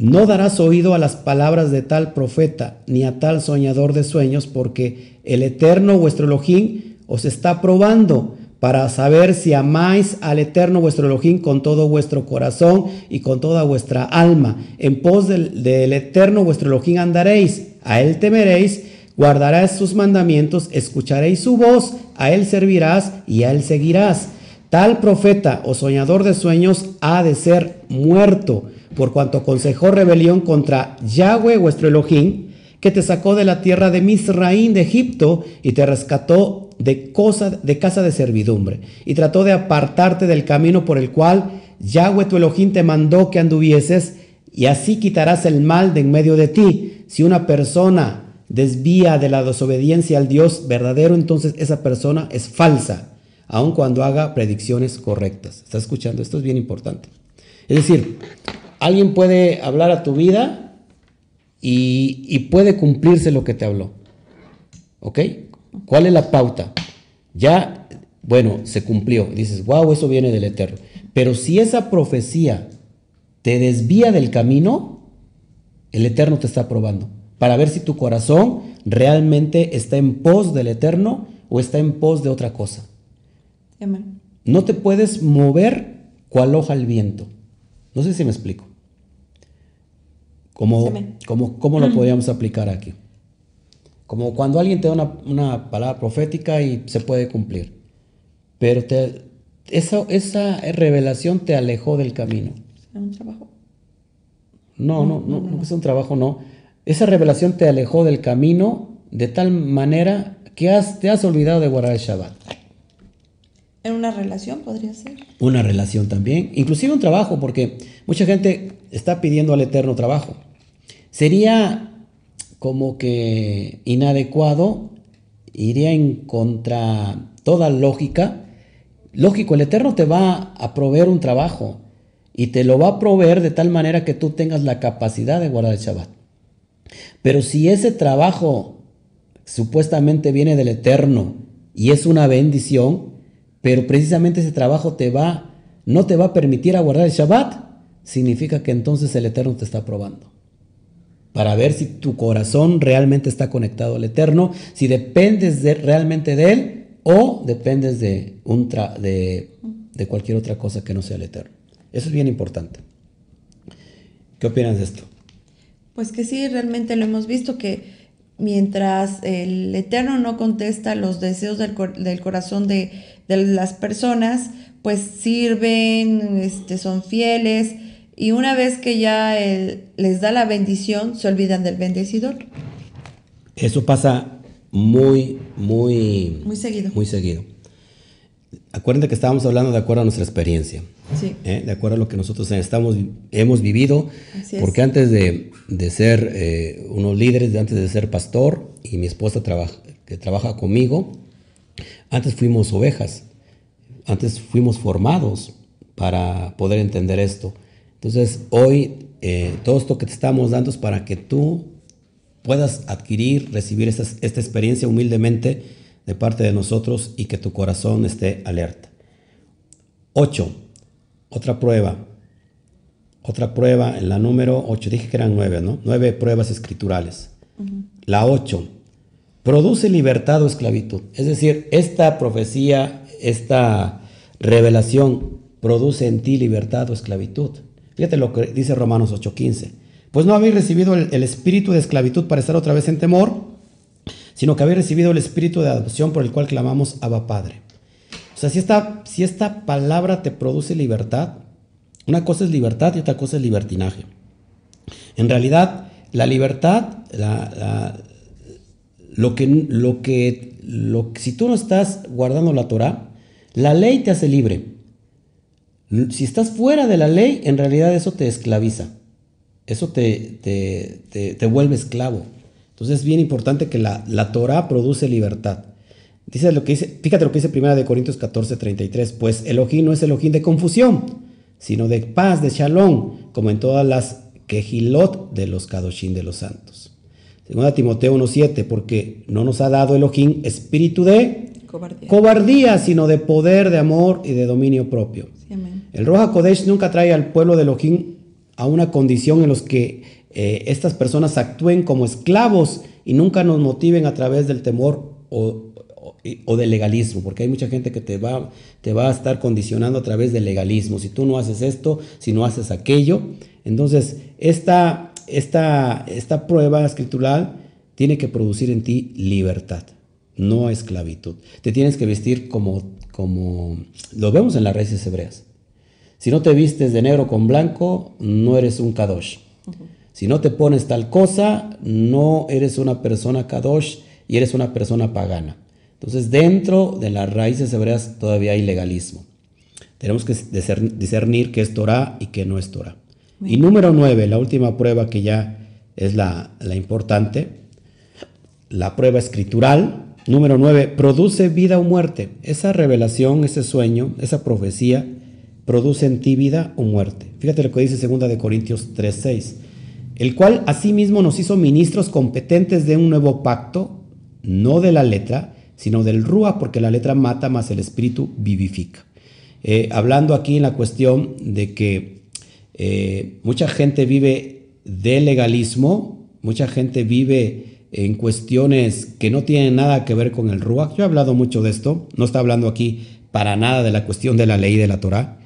no darás oído a las palabras de tal profeta ni a tal soñador de sueños, porque el eterno vuestro Elohim os está probando para saber si amáis al eterno vuestro Elohim con todo vuestro corazón y con toda vuestra alma. En pos del, eterno vuestro Elohim andaréis, a él temeréis, guardarás sus mandamientos, escucharéis su voz, a él servirás y a él seguirás. Tal profeta o soñador de sueños ha de ser muerto por cuanto aconsejó rebelión contra Yahweh vuestro Elohim, que te sacó de la tierra de Misraín de Egipto y te rescató de, cosa, de casa de servidumbre, y trató de apartarte del camino por el cual Yahweh tu Elohim te mandó que anduvieses, y así quitarás el mal de en medio de ti. Si una persona desvía de la desobediencia al Dios verdadero, entonces esa persona es falsa, aun cuando haga predicciones correctas. ¿Estás escuchando? Esto es bien importante. Es decir, alguien puede hablar a tu vida y, puede cumplirse lo que te habló. ¿Ok? ¿Cuál es la pauta? Ya, bueno, se cumplió. Dices, wow, eso viene del Eterno. Pero si esa profecía te desvía del camino, el Eterno te está probando. Para ver si tu corazón realmente está en pos del Eterno o está en pos de otra cosa. No te puedes mover cual hoja al viento. No sé si me explico. ¿Cómo, cómo, lo podríamos aplicar aquí? Como cuando alguien te da una, palabra profética y se puede cumplir, pero te, esa, esa revelación te alejó del camino. ¿Es un trabajo? No, no, no, no, es un trabajo, no. Esa revelación te alejó del camino de tal manera que has, te has olvidado de guardar el Shabbat. ¿En una relación podría ser? Una relación también, inclusive un trabajo, porque mucha gente está pidiendo al Eterno trabajo. Sería como que inadecuado, iría en contra toda lógica. Lógico, el Eterno te va a proveer un trabajo y te lo va a proveer de tal manera que tú tengas la capacidad de guardar el Shabbat. Pero si ese trabajo supuestamente viene del Eterno y es una bendición, pero precisamente ese trabajo te va, no te va a permitir aguardar el Shabbat, significa que entonces el Eterno te está probando. Para ver si tu corazón realmente está conectado al Eterno, si dependes de, realmente de Él o dependes de, de de cualquier otra cosa que no sea el eterno. Eso es bien importante. ¿Qué opinas de esto? Pues que sí, realmente lo hemos visto que mientras el Eterno no contesta los deseos del, corazón de, las personas, pues sirven, este, son fieles y una vez que ya les da la bendición, se olvidan del bendecidor. Eso pasa muy, muy... Muy seguido. Muy seguido. Acuérdense que estábamos hablando de acuerdo a nuestra experiencia. Sí. ¿eh? De acuerdo a lo que nosotros estamos, hemos vivido. porque antes de, ser eh, unos líderes, antes de ser pastor, y mi esposa trabaja, que trabaja conmigo, antes fuimos ovejas. Antes fuimos formados para poder entender esto. Entonces, hoy eh, todo esto que te estamos dando es para que tú puedas adquirir, recibir esta, esta experiencia humildemente de parte de nosotros y que tu corazón esté alerta. 8. Otra prueba. Otra prueba en la número 8. Dije que eran 9, ¿no? 9 pruebas escriturales. La 8. Produce libertad o esclavitud. Es decir, esta profecía, esta revelación produce en ti libertad o esclavitud. Fíjate lo que dice Romanos 8:15. Pues no habéis recibido el, espíritu de esclavitud para estar otra vez en temor, sino que habéis recibido el espíritu de adopción por el cual clamamos Abba Padre. O sea, si esta, si esta palabra te produce libertad, una cosa es libertad y otra cosa es libertinaje. En realidad, la libertad, lo, que, lo, que, lo si tú no estás guardando la Torah, la ley te hace libre. Si estás fuera de la ley, en realidad eso te esclaviza. Eso te, te, vuelve esclavo. Entonces es bien importante que la, la Torah produce libertad. Dice lo que dice, fíjate lo que dice 1 de Corintios 14, 33. Pues Elohim no es Elohim de confusión, sino de paz, de shalom, como en todas las quejilot de los kadoshim de los santos. Segunda Timoteo 1.7, porque no nos ha dado Elohim espíritu de cobardía. sino de poder, de amor y de dominio propio. El Roja Kodesh nunca trae al pueblo de Elohim a una condición en la que eh, estas personas actúen como esclavos y nunca nos motiven a través del temor o, del legalismo, porque hay mucha gente que te va, te va a estar condicionando a través del legalismo. Si tú no haces esto, si no haces aquello, entonces esta, esta, esta prueba escritural tiene que producir en ti libertad, no esclavitud. Te tienes que vestir como, como lo vemos en las raíces hebreas. Si no te vistes de negro con blanco, no eres un kadosh. Si no te pones tal cosa, no eres una persona kadosh y eres una persona pagana. Entonces, dentro de las raíces hebreas todavía hay legalismo. Tenemos que discernir qué es Torah y qué no es Torah. Y número nueve, la última prueba que ya es la, la importante, la prueba escritural. Número nueve, produce vida o muerte. Esa revelación, ese sueño, esa profecía produce en ti vida o muerte. Fíjate lo que dice 2 de Corintios 3:6, el cual asimismo nos hizo ministros competentes de un nuevo pacto, no de la letra, sino del rúa, porque la letra mata, más el espíritu vivifica. Eh, hablando aquí en la cuestión de que eh, mucha gente vive de legalismo, mucha gente vive en cuestiones que no tienen nada que ver con el rúa. Yo he hablado mucho de esto, no está hablando aquí para nada de la cuestión de la ley de la Torah,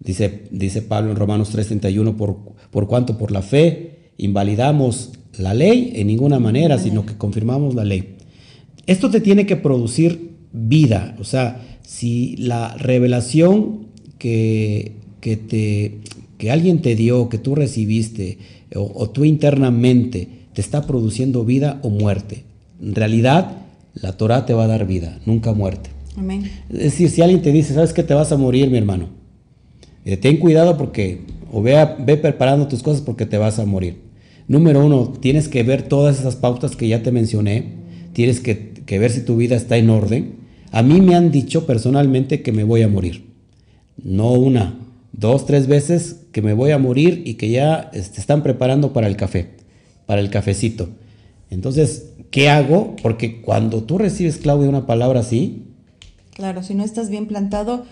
Dice, dice Pablo en Romanos 3:31, por, por cuanto por la fe invalidamos la ley en ninguna manera, sino que confirmamos la ley. Esto te tiene que producir vida, o sea, si la revelación que, que, te, que alguien te dio, que tú recibiste, o, tú internamente, te está produciendo vida o muerte. En realidad, la Torah te va a dar vida, nunca muerte. Amén. Es decir, si alguien te dice, ¿sabes que te vas a morir, mi hermano? Eh, ten cuidado porque, o ve, ve preparando tus cosas porque te vas a morir. Número uno, tienes que ver todas esas pautas que ya te mencioné, tienes que, ver si tu vida está en orden. A mí me han dicho personalmente que me voy a morir. No una, dos, tres veces que me voy a morir y que ya te este, están preparando para el café, para el cafecito. Entonces, ¿qué hago? Porque cuando tú recibes, Claudia, una palabra así... Claro, si no estás bien plantado,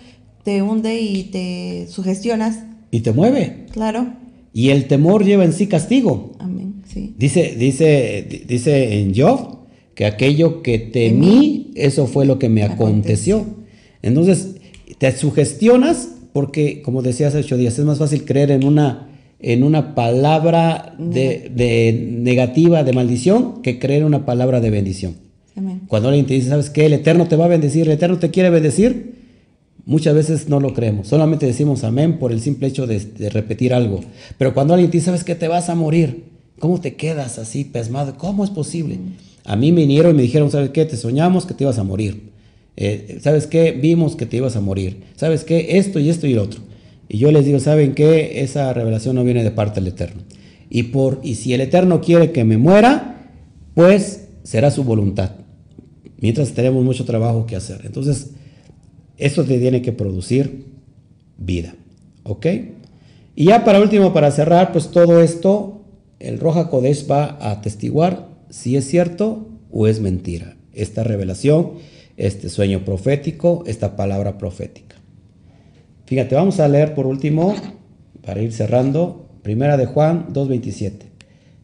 te hunde y te sugestionas. Y te mueve. Claro. Y el temor lleva en sí castigo. Amén, sí. Dice, dice, dice en Job que aquello que temí, eso fue lo que me aconteció. Entonces, Te sugestionas porque, como decías hace ocho días, es más fácil creer en una, en una palabra de, de negativa, de maldición, que creer en una palabra de bendición. Cuando alguien te dice, ¿sabes qué? El Eterno te va a bendecir, el Eterno te quiere bendecir, muchas veces no lo creemos. Solamente decimos amén por el simple hecho de, repetir algo. Pero cuando alguien te dice, ¿sabes qué? Te vas a morir. ¿Cómo te quedas así, pesmado? ¿Cómo es posible? A mí me vinieron y me dijeron, ¿sabes qué? Te soñamos que te ibas a morir. Eh, ¿Sabes qué? Vimos que te ibas a morir. ¿Sabes qué? Esto y esto y el otro. Y yo les digo, ¿saben qué? Esa revelación no viene de parte del Eterno. Y, por, y si el Eterno quiere que me muera, pues será su voluntad. Mientras tenemos mucho trabajo que hacer. Entonces, esto te tiene que producir vida. ¿Ok? Y ya para último, para cerrar, pues todo esto, el Roja Kodesh va a atestiguar si es cierto o es mentira. Esta revelación este sueño profético, esta palabra profética. Fíjate, vamos a leer por último, para ir cerrando, primera de Juan 2.27.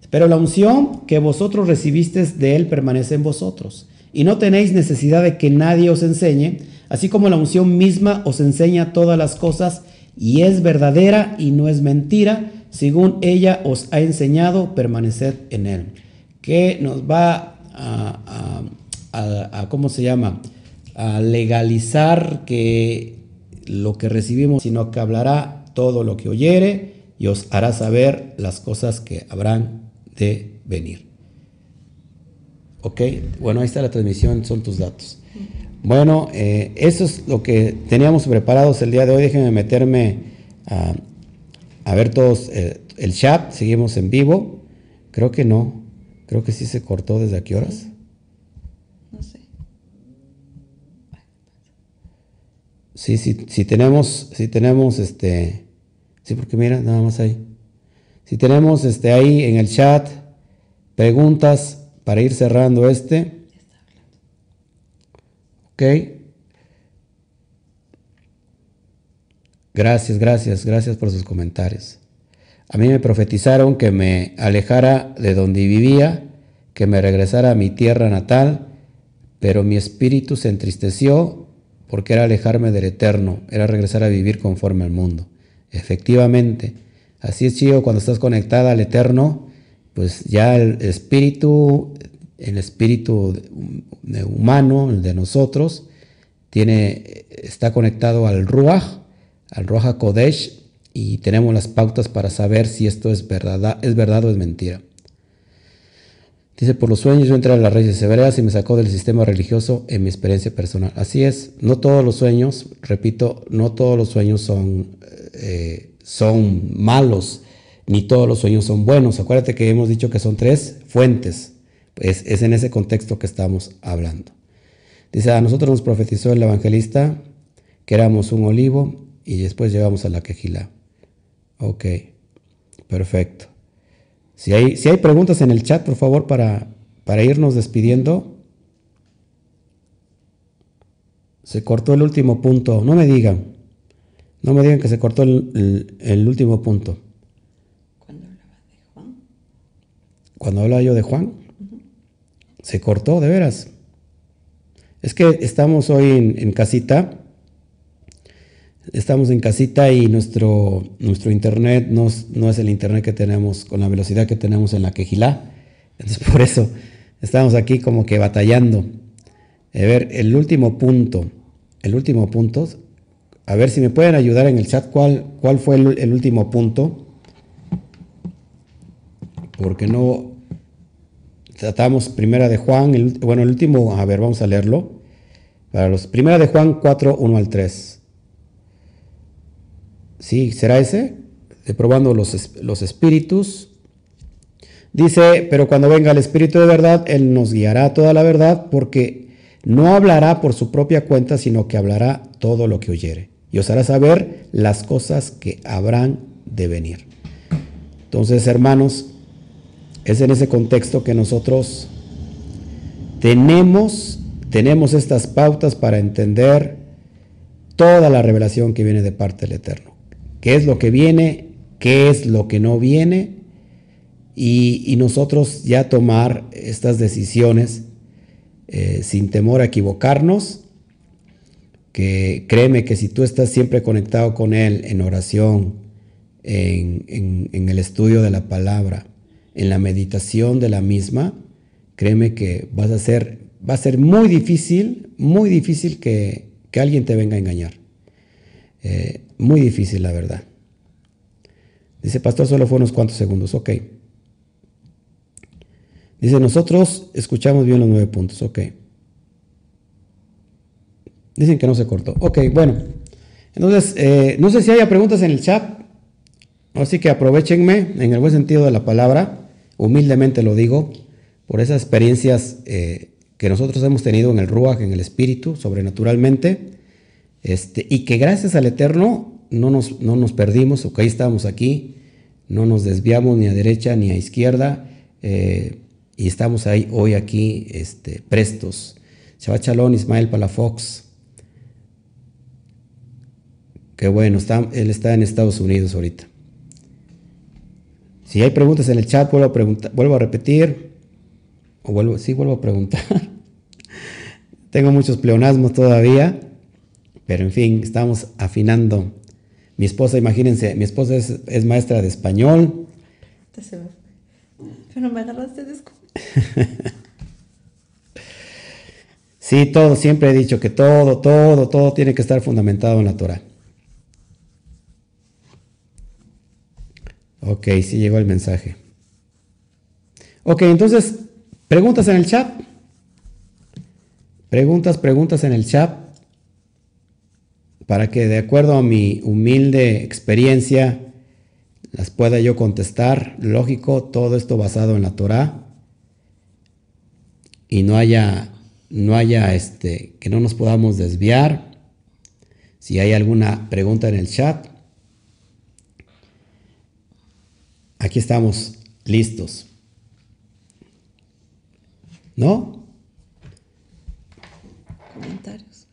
Pero la unción que vosotros recibisteis de él permanece en vosotros, y no tenéis necesidad de que nadie os enseñe, así como la unción misma os enseña todas las cosas, y es verdadera y no es mentira, según ella os ha enseñado, permaneced en él. Que nos va a a, ¿cómo se llama? A legalizar que lo que recibimos, sino que hablará todo lo que oyere y os hará saber las cosas que habrán de venir. Ok, bueno, ahí está la transmisión, son tus datos. Bueno, eh, eso es lo que teníamos preparados el día de hoy. Déjenme meterme a, a ver todos eh, el chat. Seguimos en vivo. Creo que no. Creo que sí se cortó desde aquí horas. Sí, sí, si tenemos, si tenemos este, sí, porque mira, nada más ahí. Si tenemos este ahí en el chat preguntas para ir cerrando este. Gracias, gracias, gracias por sus comentarios. A mí me profetizaron que me alejara de donde vivía, que me regresara a mi tierra natal, pero mi espíritu se entristeció porque era alejarme del eterno, era regresar a vivir conforme al mundo. Efectivamente, así es chido cuando estás conectada al eterno, pues ya el espíritu, el espíritu humano, el de nosotros, tiene, está conectado al Ruach, al Ruach Kodesh, y tenemos las pautas para saber si esto es verdad, es verdad o es mentira. Dice, por los sueños yo entré a las raíces hebreas y me sacó del sistema religioso en mi experiencia personal. Así es, no todos los sueños, repito, no todos los sueños son, eh, son malos, ni todos los sueños son buenos. Acuérdate que hemos dicho que son tres fuentes. Es, es en ese contexto que estamos hablando. Dice, a nosotros nos profetizó el evangelista que éramos un olivo y después llegamos a la quejila. Ok, perfecto. Si hay, si hay preguntas en el chat, por favor, para, para irnos despidiendo. Se cortó el último punto. No me digan. No me digan que se cortó el, último punto. Cuando hablaba de Juan. Cuando hablaba yo de Juan. Se cortó, de veras. Es que estamos hoy en, casita estamos en casita y nuestro, nuestro internet no, es el internet que tenemos con la velocidad que tenemos en la quejilá. Entonces [LAUGHS] por eso estamos aquí como que batallando. A ver, el último punto, el último punto, a ver si me pueden ayudar en el chat cuál, cuál fue el, último punto. Porque no tratamos primera de Juan, bueno, el último, a ver, vamos a leerlo. Para los, primera de Juan 4, 1 al 3. Sí, será ese, de probando los, los espíritus. Dice, pero cuando venga el Espíritu de verdad, Él nos guiará toda la verdad, porque no hablará por su propia cuenta, sino que hablará todo lo que oyere, y os hará saber las cosas que habrán de venir. Entonces, hermanos, es en ese contexto que nosotros tenemos, tenemos estas pautas para entender toda la revelación que viene de parte del Eterno. Qué es lo que viene, qué es lo que no viene, y, nosotros ya tomar estas decisiones eh, sin temor a equivocarnos, que créeme que si tú estás siempre conectado con Él en oración, en, el estudio de la palabra, en la meditación de la misma, créeme que vas a ser, va a ser muy difícil, muy difícil que, alguien te venga a engañar. Eh, muy difícil, la verdad. Dice, pastor, solo fue unos cuantos segundos. Ok. Dice, nosotros escuchamos bien los nueve puntos. Ok. Dicen que no se cortó. Ok, bueno. Entonces, eh, no sé si haya preguntas en el chat. Así que aprovechenme en el buen sentido de la palabra. Humildemente lo digo. Por esas experiencias eh, que nosotros hemos tenido en el Ruach, en el Espíritu, sobrenaturalmente. Este, y que gracias al Eterno no nos, no nos perdimos. Ok, estamos aquí. No nos desviamos ni a derecha ni a izquierda. Eh, y estamos ahí hoy aquí este, prestos. Shabbat Shalom, Ismael Palafox. Qué bueno, está, él está en Estados Unidos ahorita. Si hay preguntas en el chat, vuelvo a, preguntar, vuelvo a repetir. O vuelvo, sí, vuelvo a preguntar. [LAUGHS] Tengo muchos pleonasmos todavía. Pero en fin, estamos afinando. Mi esposa, imagínense, mi esposa es, maestra de español. Pero me agarraste de [LAUGHS] Sí, todo, siempre he dicho que todo, todo, todo tiene que estar fundamentado en la Torah. Ok, sí llegó el mensaje. Ok, entonces, preguntas en el chat. Preguntas, preguntas en el chat. Para que de acuerdo a mi humilde experiencia las pueda yo contestar. Lógico, todo esto basado en la Torah. Y no haya, no haya este, que no nos podamos desviar. Si hay alguna pregunta en el chat, Aquí estamos listos. ¿No? Comentarios.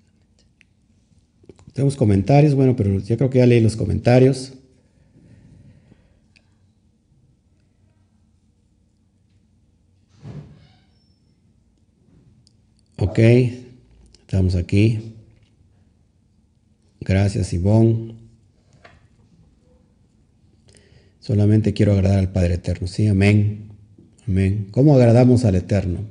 Tenemos comentarios, bueno, pero yo creo que ya leí los comentarios. Ok, estamos aquí. Gracias, Ivonne. Solamente quiero agradar al Padre Eterno. Sí, amén. Amén. ¿Cómo agradamos al Eterno?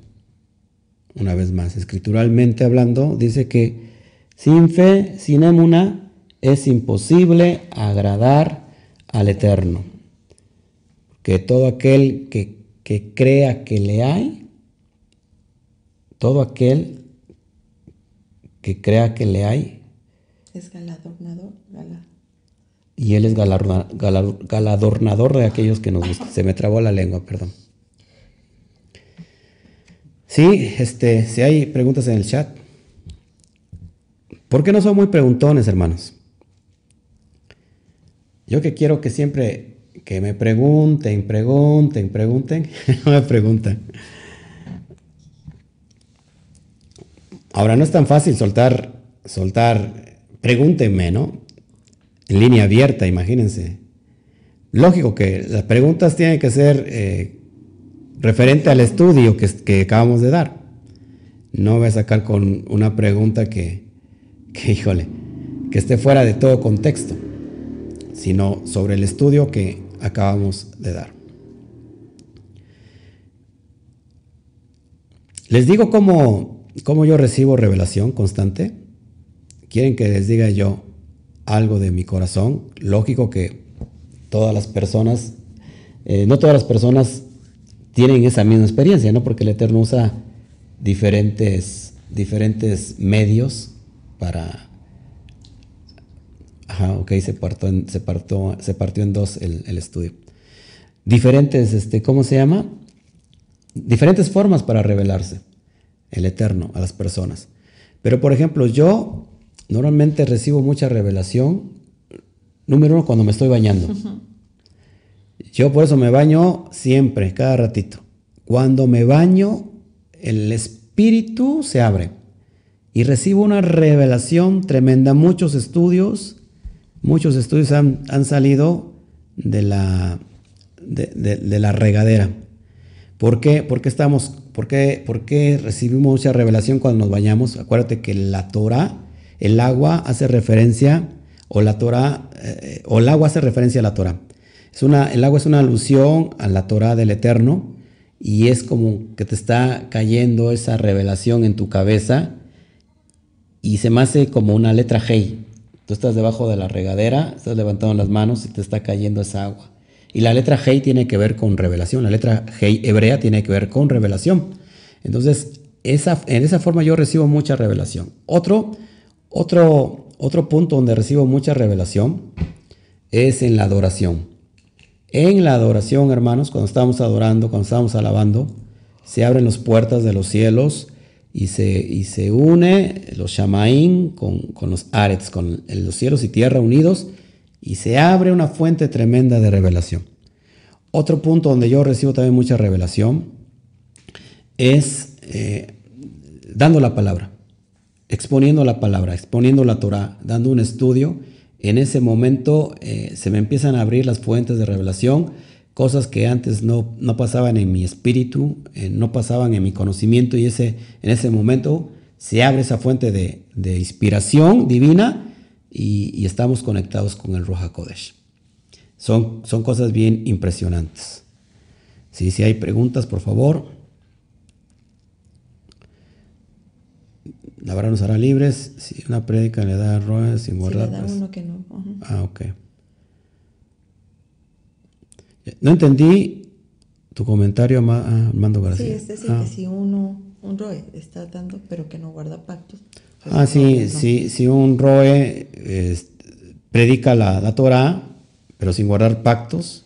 Una vez más, escrituralmente hablando, dice que sin fe, sin emuna, es imposible agradar al Eterno. Que todo aquel que, crea que le hay, todo aquel que crea que le hay, es galardonador, y Él es galardonador de aquellos que nos gustan. Se me trabó la lengua, perdón. Sí, este, si hay preguntas en el chat. ¿Por qué no son muy preguntones, hermanos? Yo que quiero que siempre que me pregunten, pregunten, pregunten, [LAUGHS] no me preguntan. Ahora no es tan fácil soltar, soltar, pregúntenme, ¿no? En línea abierta, imagínense. Lógico que las preguntas tienen que ser eh, referente al estudio que, acabamos de dar. No voy a sacar con una pregunta que, que, híjole, que esté fuera de todo contexto, sino sobre el estudio que acabamos de dar. Les digo cómo, cómo yo recibo revelación constante. ¿Quieren que les diga yo algo de mi corazón. Lógico que todas las personas, eh, no todas las personas tienen esa misma experiencia, ¿no? Porque el Eterno usa diferentes, diferentes medios para... Ajá, ok, se partió en, se partió, se partió en dos el, el estudio. Diferentes, este, ¿cómo se llama? Diferentes formas para revelarse el Eterno a las personas. Pero, por ejemplo, yo Normalmente recibo mucha revelación. Número uno, cuando me estoy bañando. Yo por eso me baño siempre, cada ratito. Cuando me baño, el espíritu se abre y recibo una revelación tremenda. Muchos estudios, muchos estudios han, salido de la, de, la regadera. ¿Por qué? Porque estamos, por qué, por qué recibimos mucha revelación cuando nos bañamos? Acuérdate que la Torah el agua hace referencia, o la Torah, eh, o el agua hace referencia a la Torah. Es una, el agua es una alusión a la Torah del Eterno y es como que te está cayendo esa revelación en tu cabeza y se me hace como una letra Hey. Tú estás debajo de la regadera, estás levantando las manos y te está cayendo esa agua. Y la letra Hey tiene que ver con revelación, la letra Hey hebrea tiene que ver con revelación. Entonces, esa, en esa forma yo recibo mucha revelación. Otro, otro, otro punto donde recibo mucha revelación es en la adoración. En la adoración, hermanos, cuando estamos adorando, cuando estamos alabando, se abren las puertas de los cielos y se, y se une los Shamaín con, con los Arets, con los cielos y tierra unidos, y se abre una fuente tremenda de revelación. Otro punto donde yo recibo también mucha revelación es eh, dando la palabra, exponiendo la palabra, exponiendo la Torah, dando un estudio en ese momento eh, se me empiezan a abrir las fuentes de revelación, cosas que antes no, no pasaban en mi espíritu, eh, no pasaban en mi conocimiento y ese, en ese momento se abre esa fuente de, inspiración divina y, estamos conectados con el Roja Kodesh. Son, son cosas bien impresionantes. si hay preguntas, por favor. La verdad nos hará libres. Si una prédica le da ruedas sin guardar. le da uno que no. Ah, ok. No entendí tu comentario, ah, Armando García. Sí, es decir, ah. que si uno, un ROE está dando, pero que no guarda pactos. Pues ah, sí, sí, si un ROE predica la, la Torah, pero sin guardar pactos,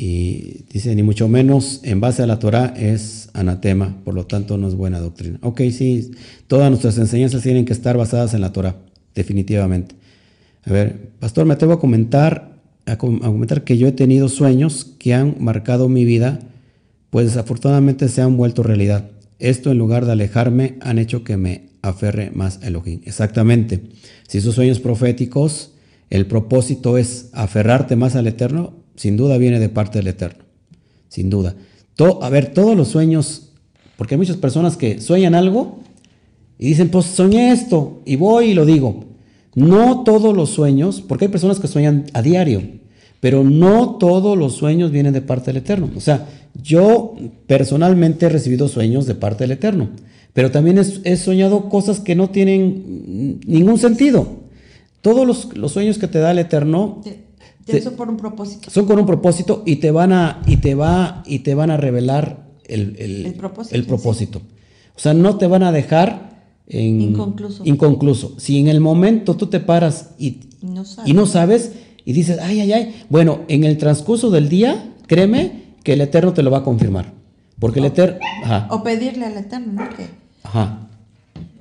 y dice, ni mucho menos en base a la Torah es anatema, por lo tanto no es buena doctrina. Ok, sí, todas nuestras enseñanzas tienen que estar basadas en la Torah, definitivamente. A ver, pastor, me atrevo a comentar, a, comentar que yo he tenido sueños que han marcado mi vida, pues desafortunadamente se han vuelto realidad. Esto en lugar de alejarme han hecho que me aferre más a Elohim. Exactamente. Si esos sueños proféticos, el propósito es aferrarte más al Eterno, sin duda viene de parte del Eterno, sin duda. a ver, todos los sueños, porque hay muchas personas que sueñan algo y dicen, pues soñé esto y voy y lo digo. No todos los sueños, porque hay personas que sueñan a diario, pero no todos los sueños vienen de parte del Eterno. O sea, yo personalmente he recibido sueños de parte del Eterno, pero también he, soñado cosas que no tienen ningún sentido. Todos los, los sueños que te da el Eterno son por un propósito. Son con un propósito y te van a, y te va, y te van a revelar el, el, propósito. O sea, no te van a dejar en, inconcluso. inconcluso. Si en el momento tú te paras y no, y no sabes y dices, ay, ay, ay, bueno, en el transcurso del día, créeme que el Eterno te lo va a confirmar. Porque el Eterno... O pedirle al Eterno, ¿no? Ajá.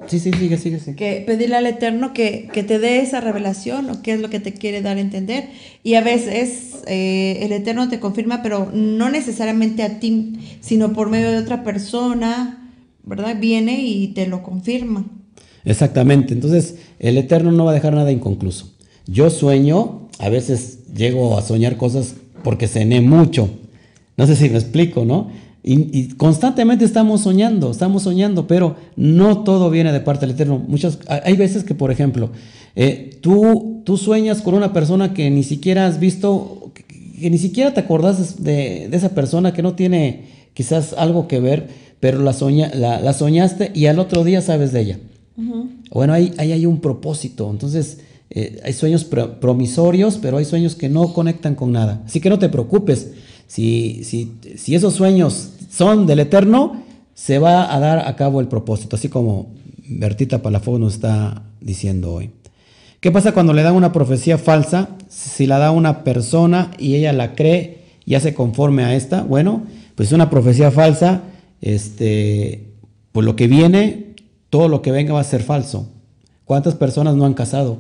Sí, sí, sigue, sigue, sigue. Que pedirle al Eterno que, te dé esa revelación o qué es lo que te quiere dar a entender. Y a veces eh, el Eterno te confirma, pero no necesariamente a ti, sino por medio de otra persona, ¿verdad? Viene y te lo confirma. Exactamente. Entonces, el Eterno no va a dejar nada inconcluso. Yo sueño, a veces llego a soñar cosas porque cené mucho. No sé si me explico, ¿no? Y, constantemente estamos soñando, estamos soñando, pero no todo viene de parte del Eterno. Muchas, hay veces que, por ejemplo, eh, tú, tú sueñas con una persona que ni siquiera has visto, que, ni siquiera te acordás de, esa persona, que no tiene quizás algo que ver, pero la, soña, la, soñaste y al otro día sabes de ella. Bueno, ahí, hay un propósito. Entonces, eh, hay sueños promisorios, pero hay sueños que no conectan con nada. Así que no te preocupes. Si, esos sueños son del Eterno, se va a dar a cabo el propósito, así como Bertita Palafox nos está diciendo hoy. ¿Qué pasa cuando le dan una profecía falsa? Si la da una persona y ella la cree y hace conforme a esta, bueno, pues es una profecía falsa, este, pues lo que viene, todo lo que venga va a ser falso. ¿Cuántas personas no han casado?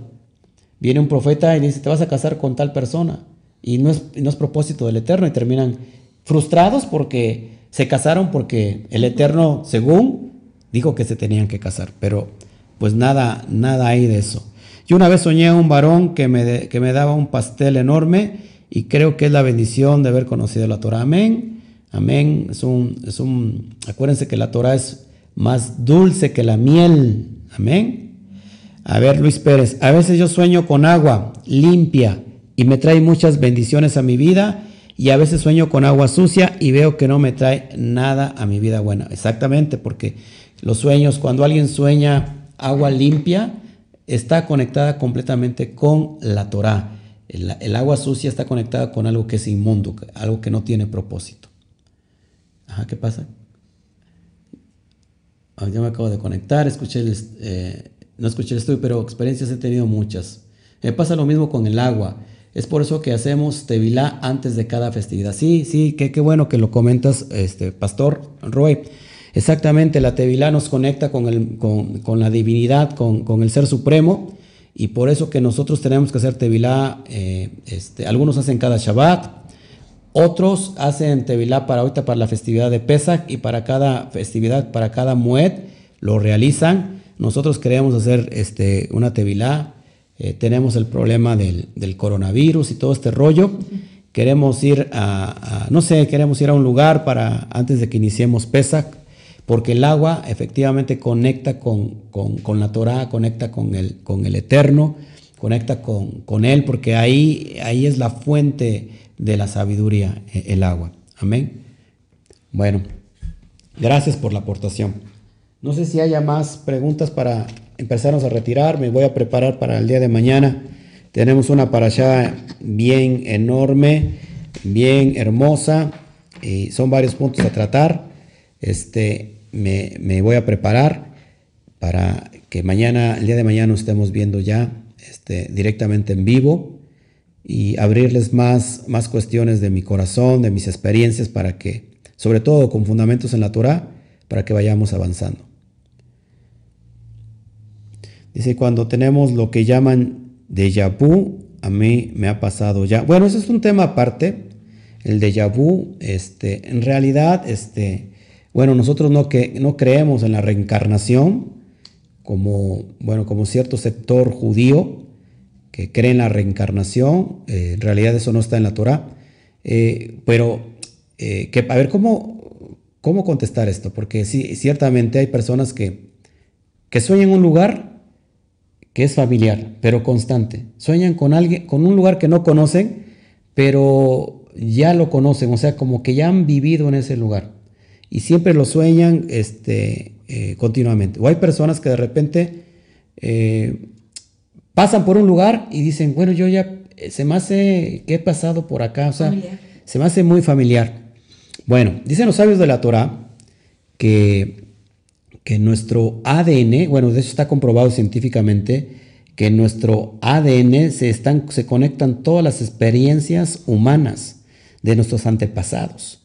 Viene un profeta y dice, te vas a casar con tal persona. Y no es, no es propósito del Eterno y terminan frustrados porque se casaron porque el Eterno, según, dijo que se tenían que casar, pero pues nada, nada hay de eso. Yo una vez soñé a un varón que me, que me daba un pastel enorme y creo que es la bendición de haber conocido la Torah. Amén. Amén. Es un, es un, acuérdense que la Torah es más dulce que la miel. Amén. A ver, Luis Pérez, a veces yo sueño con agua limpia y me trae muchas bendiciones a mi vida y a veces sueño con agua sucia y veo que no me trae nada a mi vida buena. Exactamente, porque los sueños, cuando alguien sueña agua limpia, está conectada completamente con la Torah. El, agua sucia está conectada con algo que es inmundo, algo que no tiene propósito. Ajá, ¿qué pasa? Ah, ya me acabo de conectar, escuché eh, no escuché el estudio, pero experiencias he tenido muchas. Me pasa lo mismo con el agua. Es por eso que hacemos tevilá antes de cada festividad. Sí, sí, qué, qué bueno que lo comentas, este, Pastor Roy. Exactamente, la tevilá nos conecta con, el, con, la divinidad, con, el ser supremo, y por eso que nosotros tenemos que hacer tevilá, eh, este, algunos hacen cada Shabbat, otros hacen tevilá para ahorita para la festividad de Pesach y para cada festividad, para cada mued, lo realizan. Nosotros queremos hacer este, una tevilá, eh, tenemos el problema del, coronavirus y todo este rollo. Queremos ir a, no sé, queremos ir a un lugar para, antes de que iniciemos Pesach, porque el agua efectivamente conecta con, la Torah, conecta con el, con el Eterno, conecta con, con Él, porque ahí, ahí es la fuente de la sabiduría, e, el agua. Amén. Bueno, gracias por la aportación. No sé si haya más preguntas para empezarnos a retirar. Me voy a preparar para el día de mañana. Tenemos una para allá bien enorme, bien hermosa. Y son varios puntos a tratar. Este, me, voy a preparar para que mañana, el día de mañana, estemos viendo ya este, directamente en vivo y abrirles más, más cuestiones de mi corazón, de mis experiencias, para que, sobre todo con fundamentos en la Torah, para que vayamos avanzando. Dice, cuando tenemos lo que llaman déjà vu, a mí me ha pasado ya. Bueno, eso es un tema aparte, el déjà vu, este, en realidad, este, bueno, nosotros no, que, no creemos en la reencarnación, como, bueno, como cierto sector judío que cree en la reencarnación, eh, en realidad eso no está en la Torah, eh, pero eh, que, a ver, ¿cómo, ¿cómo contestar esto? Porque sí, ciertamente hay personas que, que sueñan un lugar que es familiar, pero constante. Sueñan con alguien, con un lugar que no conocen, pero ya lo conocen, o sea, como que ya han vivido en ese lugar y siempre lo sueñan este, eh, continuamente. O hay personas que de repente eh, pasan por un lugar y dicen, bueno, yo ya eh, se me hace que he pasado por acá, o sea, se me hace muy familiar. Bueno, dicen los sabios de la Torah que, que nuestro ADN, bueno, de eso está comprobado científicamente, que en nuestro ADN se, están, se conectan todas las experiencias humanas de nuestros antepasados.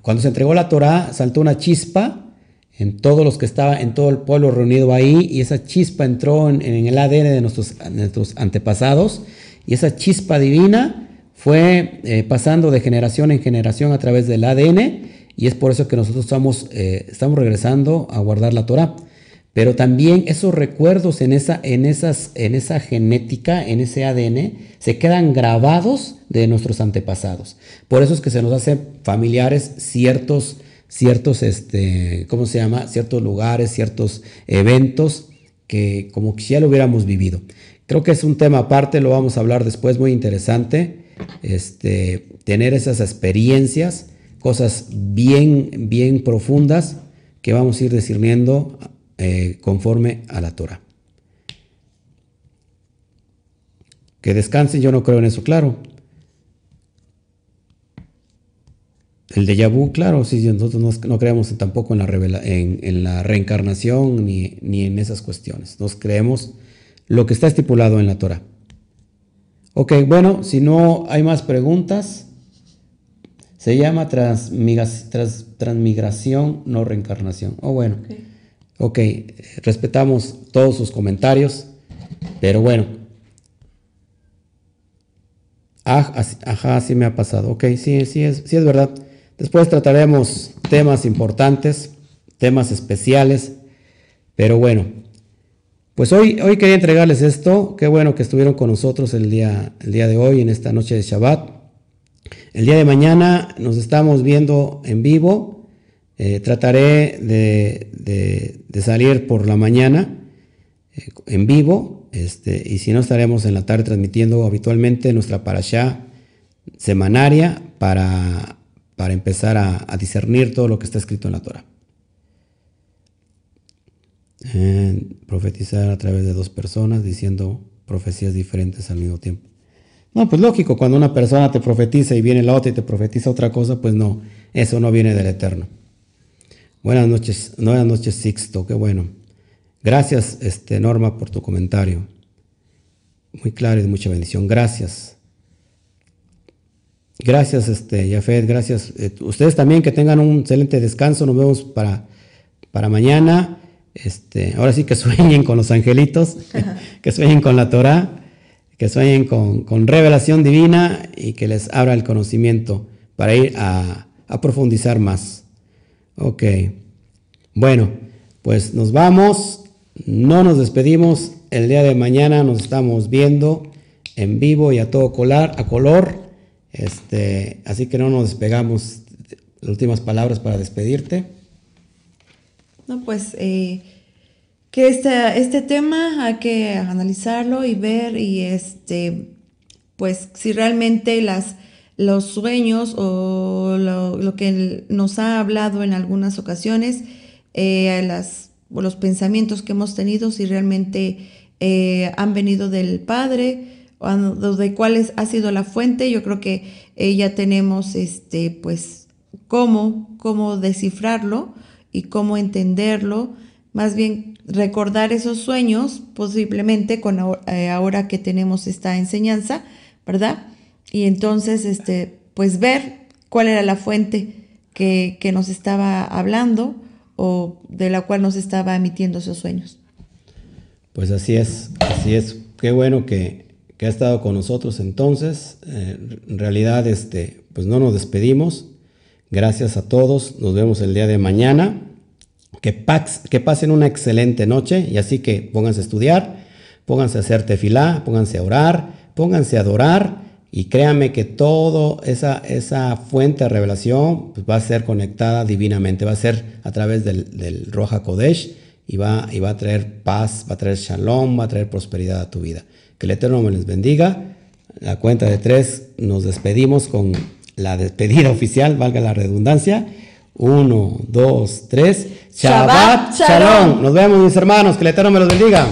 Cuando se entregó la Torá, saltó una chispa en todos los que en todo el pueblo reunido ahí, y esa chispa entró en, el ADN de nuestros, nuestros, antepasados, y esa chispa divina fue eh, pasando de generación en generación a través del ADN, y es por eso que nosotros estamos, eh, estamos regresando a guardar la Torah pero también esos recuerdos en esa, en, esas, en esa genética, en ese ADN, se quedan grabados de nuestros antepasados. Por eso es que se nos hacen familiares ciertos, ciertos, este, ¿cómo se llama? Ciertos lugares, ciertos eventos que como que ya lo hubiéramos vivido. Creo que es un tema aparte, lo vamos a hablar después, muy interesante. Este, tener esas experiencias, cosas bien, bien profundas que vamos a ir discerniendo eh, conforme a la Torah. Que descansen, yo no creo en eso, claro. El de vu, claro, sí, nosotros no, creemos tampoco en la, en, la reencarnación ni, ni, en esas cuestiones. Nos creemos lo que está estipulado en la Torah. Ok, bueno, si no hay más preguntas, se llama transmigración, no reencarnación. Oh, bueno. Ok, respetamos todos sus comentarios, pero bueno. Ah, ajá, sí me ha pasado. Ok, sí, sí es, sí es verdad. Después trataremos temas importantes, temas especiales, pero bueno. Pues hoy, hoy quería entregarles esto. Qué bueno que estuvieron con nosotros el día, el día de hoy, en esta noche de Shabbat. El día de mañana nos estamos viendo en vivo. Eh, trataré de, salir por la mañana. eh, en vivo, este, y si no estaremos en la tarde transmitiendo habitualmente nuestra parashá semanaria para, para empezar a, discernir todo lo que está escrito en la Torah. profetizar a través de dos personas diciendo profecías diferentes al mismo tiempo. No, pues lógico, cuando una persona te profetiza y viene la otra y te profetiza otra cosa, pues no, eso no viene del Eterno. Buenas noches, buenas noches Sixto, qué bueno. Gracias, este, Norma, por tu comentario. Muy claro y de mucha bendición. Gracias. Gracias, este, Jafet, gracias. Eh, ustedes también que tengan un excelente descanso. Nos vemos para, para mañana. Este, ahora sí que sueñen con los angelitos, [LAUGHS] que sueñen con la Torah, que sueñen con, revelación divina y que les abra el conocimiento para ir a, a profundizar más. Ok. Bueno, pues nos vamos. No nos despedimos. El día de mañana nos estamos viendo en vivo y a todo colar, a color. Este, así que no nos despegamos. Las últimas palabras para despedirte. No, pues eh, que este, este tema hay que analizarlo y ver y este, pues si realmente las, los sueños o lo, que nos ha hablado en algunas ocasiones, eh, las los pensamientos que hemos tenido, si realmente eh, han venido del Padre, o de cuál ha sido la fuente. Yo creo que eh, ya tenemos este, pues, cómo, cómo descifrarlo y cómo entenderlo. Más bien recordar esos sueños, posiblemente con eh, ahora que tenemos esta enseñanza, ¿verdad? Y entonces, este, pues ver cuál era la fuente que, que nos estaba hablando o de la cual nos estaba emitiendo esos sueños. Pues así es, así es. Qué bueno que, ha estado con nosotros entonces. Eh, en realidad, este, pues no nos despedimos. Gracias a todos. Nos vemos el día de mañana. Que, que pasen una excelente noche y así que pónganse a estudiar, pónganse a hacer tefilá, pónganse a orar, pónganse a adorar y créanme que toda esa, esa fuente de revelación pues, va a ser conectada divinamente, va a ser a través del, del Roja Kodesh y va, y va a traer paz, va a traer shalom, va a traer prosperidad a tu vida. Que el Eterno me les bendiga. La cuenta de tres nos despedimos con la despedida [LAUGHS] oficial, valga la redundancia. Uno, dos, tres. Shabbat, shalom. Nos vemos mis hermanos, que el Eterno me los bendiga.